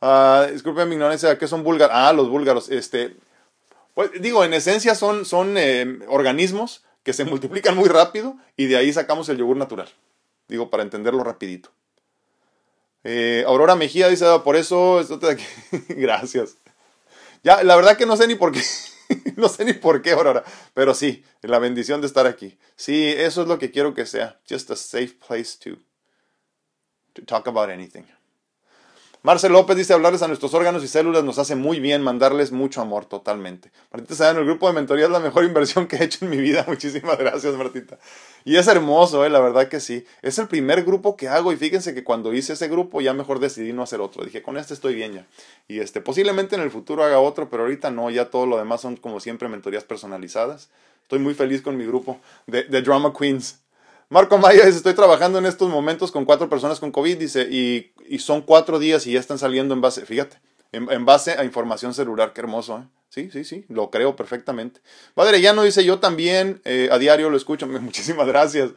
[SPEAKER 1] Uh, disculpen mi ignorancia, ¿qué son búlgaros? Ah, los búlgaros, este, pues, digo, en esencia son, son eh, organismos que se multiplican muy rápido y de ahí sacamos el yogur natural. Digo, para entenderlo rapidito. Eh, Aurora Mejía dice, ah, por eso, te... gracias. Ya, la verdad que no sé ni por qué. no sé ni por qué, Aurora. Pero sí, la bendición de estar aquí. Sí, eso es lo que quiero que sea. Just a safe place to, to talk about anything. Marcel López dice hablarles a nuestros órganos y células nos hace muy bien, mandarles mucho amor totalmente. Martita en el grupo de mentoría es la mejor inversión que he hecho en mi vida. Muchísimas gracias, Martita. Y es hermoso, eh, la verdad que sí. Es el primer grupo que hago y fíjense que cuando hice ese grupo ya mejor decidí no hacer otro. Dije, con este estoy bien ya. Y este, posiblemente en el futuro haga otro, pero ahorita no, ya todo lo demás son como siempre mentorías personalizadas. Estoy muy feliz con mi grupo de, de Drama Queens. Marco Maya dice, estoy trabajando en estos momentos con cuatro personas con COVID, dice, y, y son cuatro días y ya están saliendo en base, fíjate, en, base a información celular, qué hermoso, ¿eh? Sí, sí, sí, lo creo perfectamente. Padre, ya no dice, yo también eh, a diario lo escucho, muchísimas gracias.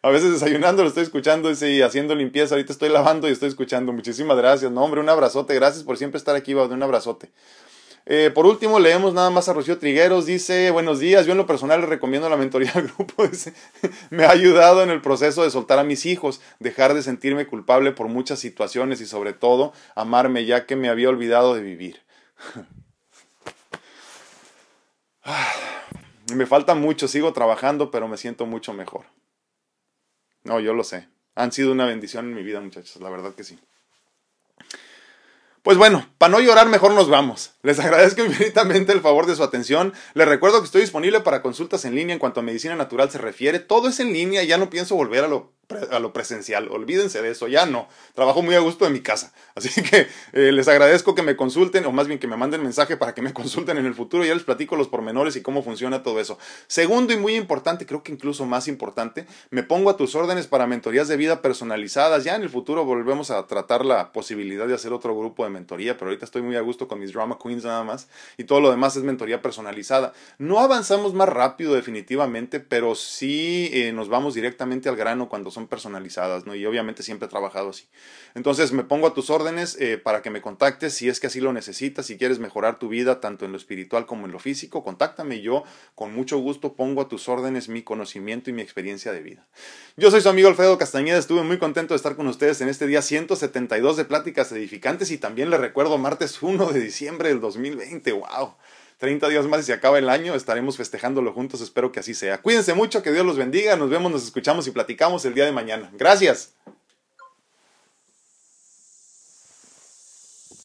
[SPEAKER 1] A veces desayunando lo estoy escuchando y haciendo limpieza, ahorita estoy lavando y estoy escuchando, muchísimas gracias. No, hombre, un abrazote, gracias por siempre estar aquí, un abrazote. Eh, por último, leemos nada más a Rocío Trigueros. Dice, buenos días, yo en lo personal le recomiendo la mentoría al grupo. me ha ayudado en el proceso de soltar a mis hijos, dejar de sentirme culpable por muchas situaciones y sobre todo amarme ya que me había olvidado de vivir. me falta mucho, sigo trabajando, pero me siento mucho mejor. No, yo lo sé. Han sido una bendición en mi vida, muchachos, la verdad que sí. Pues bueno, para no llorar mejor nos vamos. Les agradezco infinitamente el favor de su atención. Les recuerdo que estoy disponible para consultas en línea en cuanto a medicina natural se refiere. Todo es en línea, ya no pienso volver a lo a lo presencial. Olvídense de eso, ya no. Trabajo muy a gusto en mi casa. Así que eh, les agradezco que me consulten, o más bien que me manden mensaje para que me consulten en el futuro. Ya les platico los pormenores y cómo funciona todo eso. Segundo y muy importante, creo que incluso más importante, me pongo a tus órdenes para mentorías de vida personalizadas. Ya en el futuro volvemos a tratar la posibilidad de hacer otro grupo de mentoría, pero ahorita estoy muy a gusto con mis drama queens nada más. Y todo lo demás es mentoría personalizada. No avanzamos más rápido definitivamente, pero sí eh, nos vamos directamente al grano cuando son personalizadas, ¿no? Y obviamente siempre he trabajado así. Entonces me pongo a tus órdenes eh, para que me contactes si es que así lo necesitas, si quieres mejorar tu vida tanto en lo espiritual como en lo físico, contáctame yo con mucho gusto pongo a tus órdenes mi conocimiento y mi experiencia de vida. Yo soy su amigo Alfredo Castañeda, estuve muy contento de estar con ustedes en este día 172 de pláticas edificantes y también les recuerdo martes 1 de diciembre del 2020, wow. 30 días más y se acaba el año, estaremos festejándolo juntos, espero que así sea. Cuídense mucho, que Dios los bendiga, nos vemos, nos escuchamos y platicamos el día de mañana. Gracias.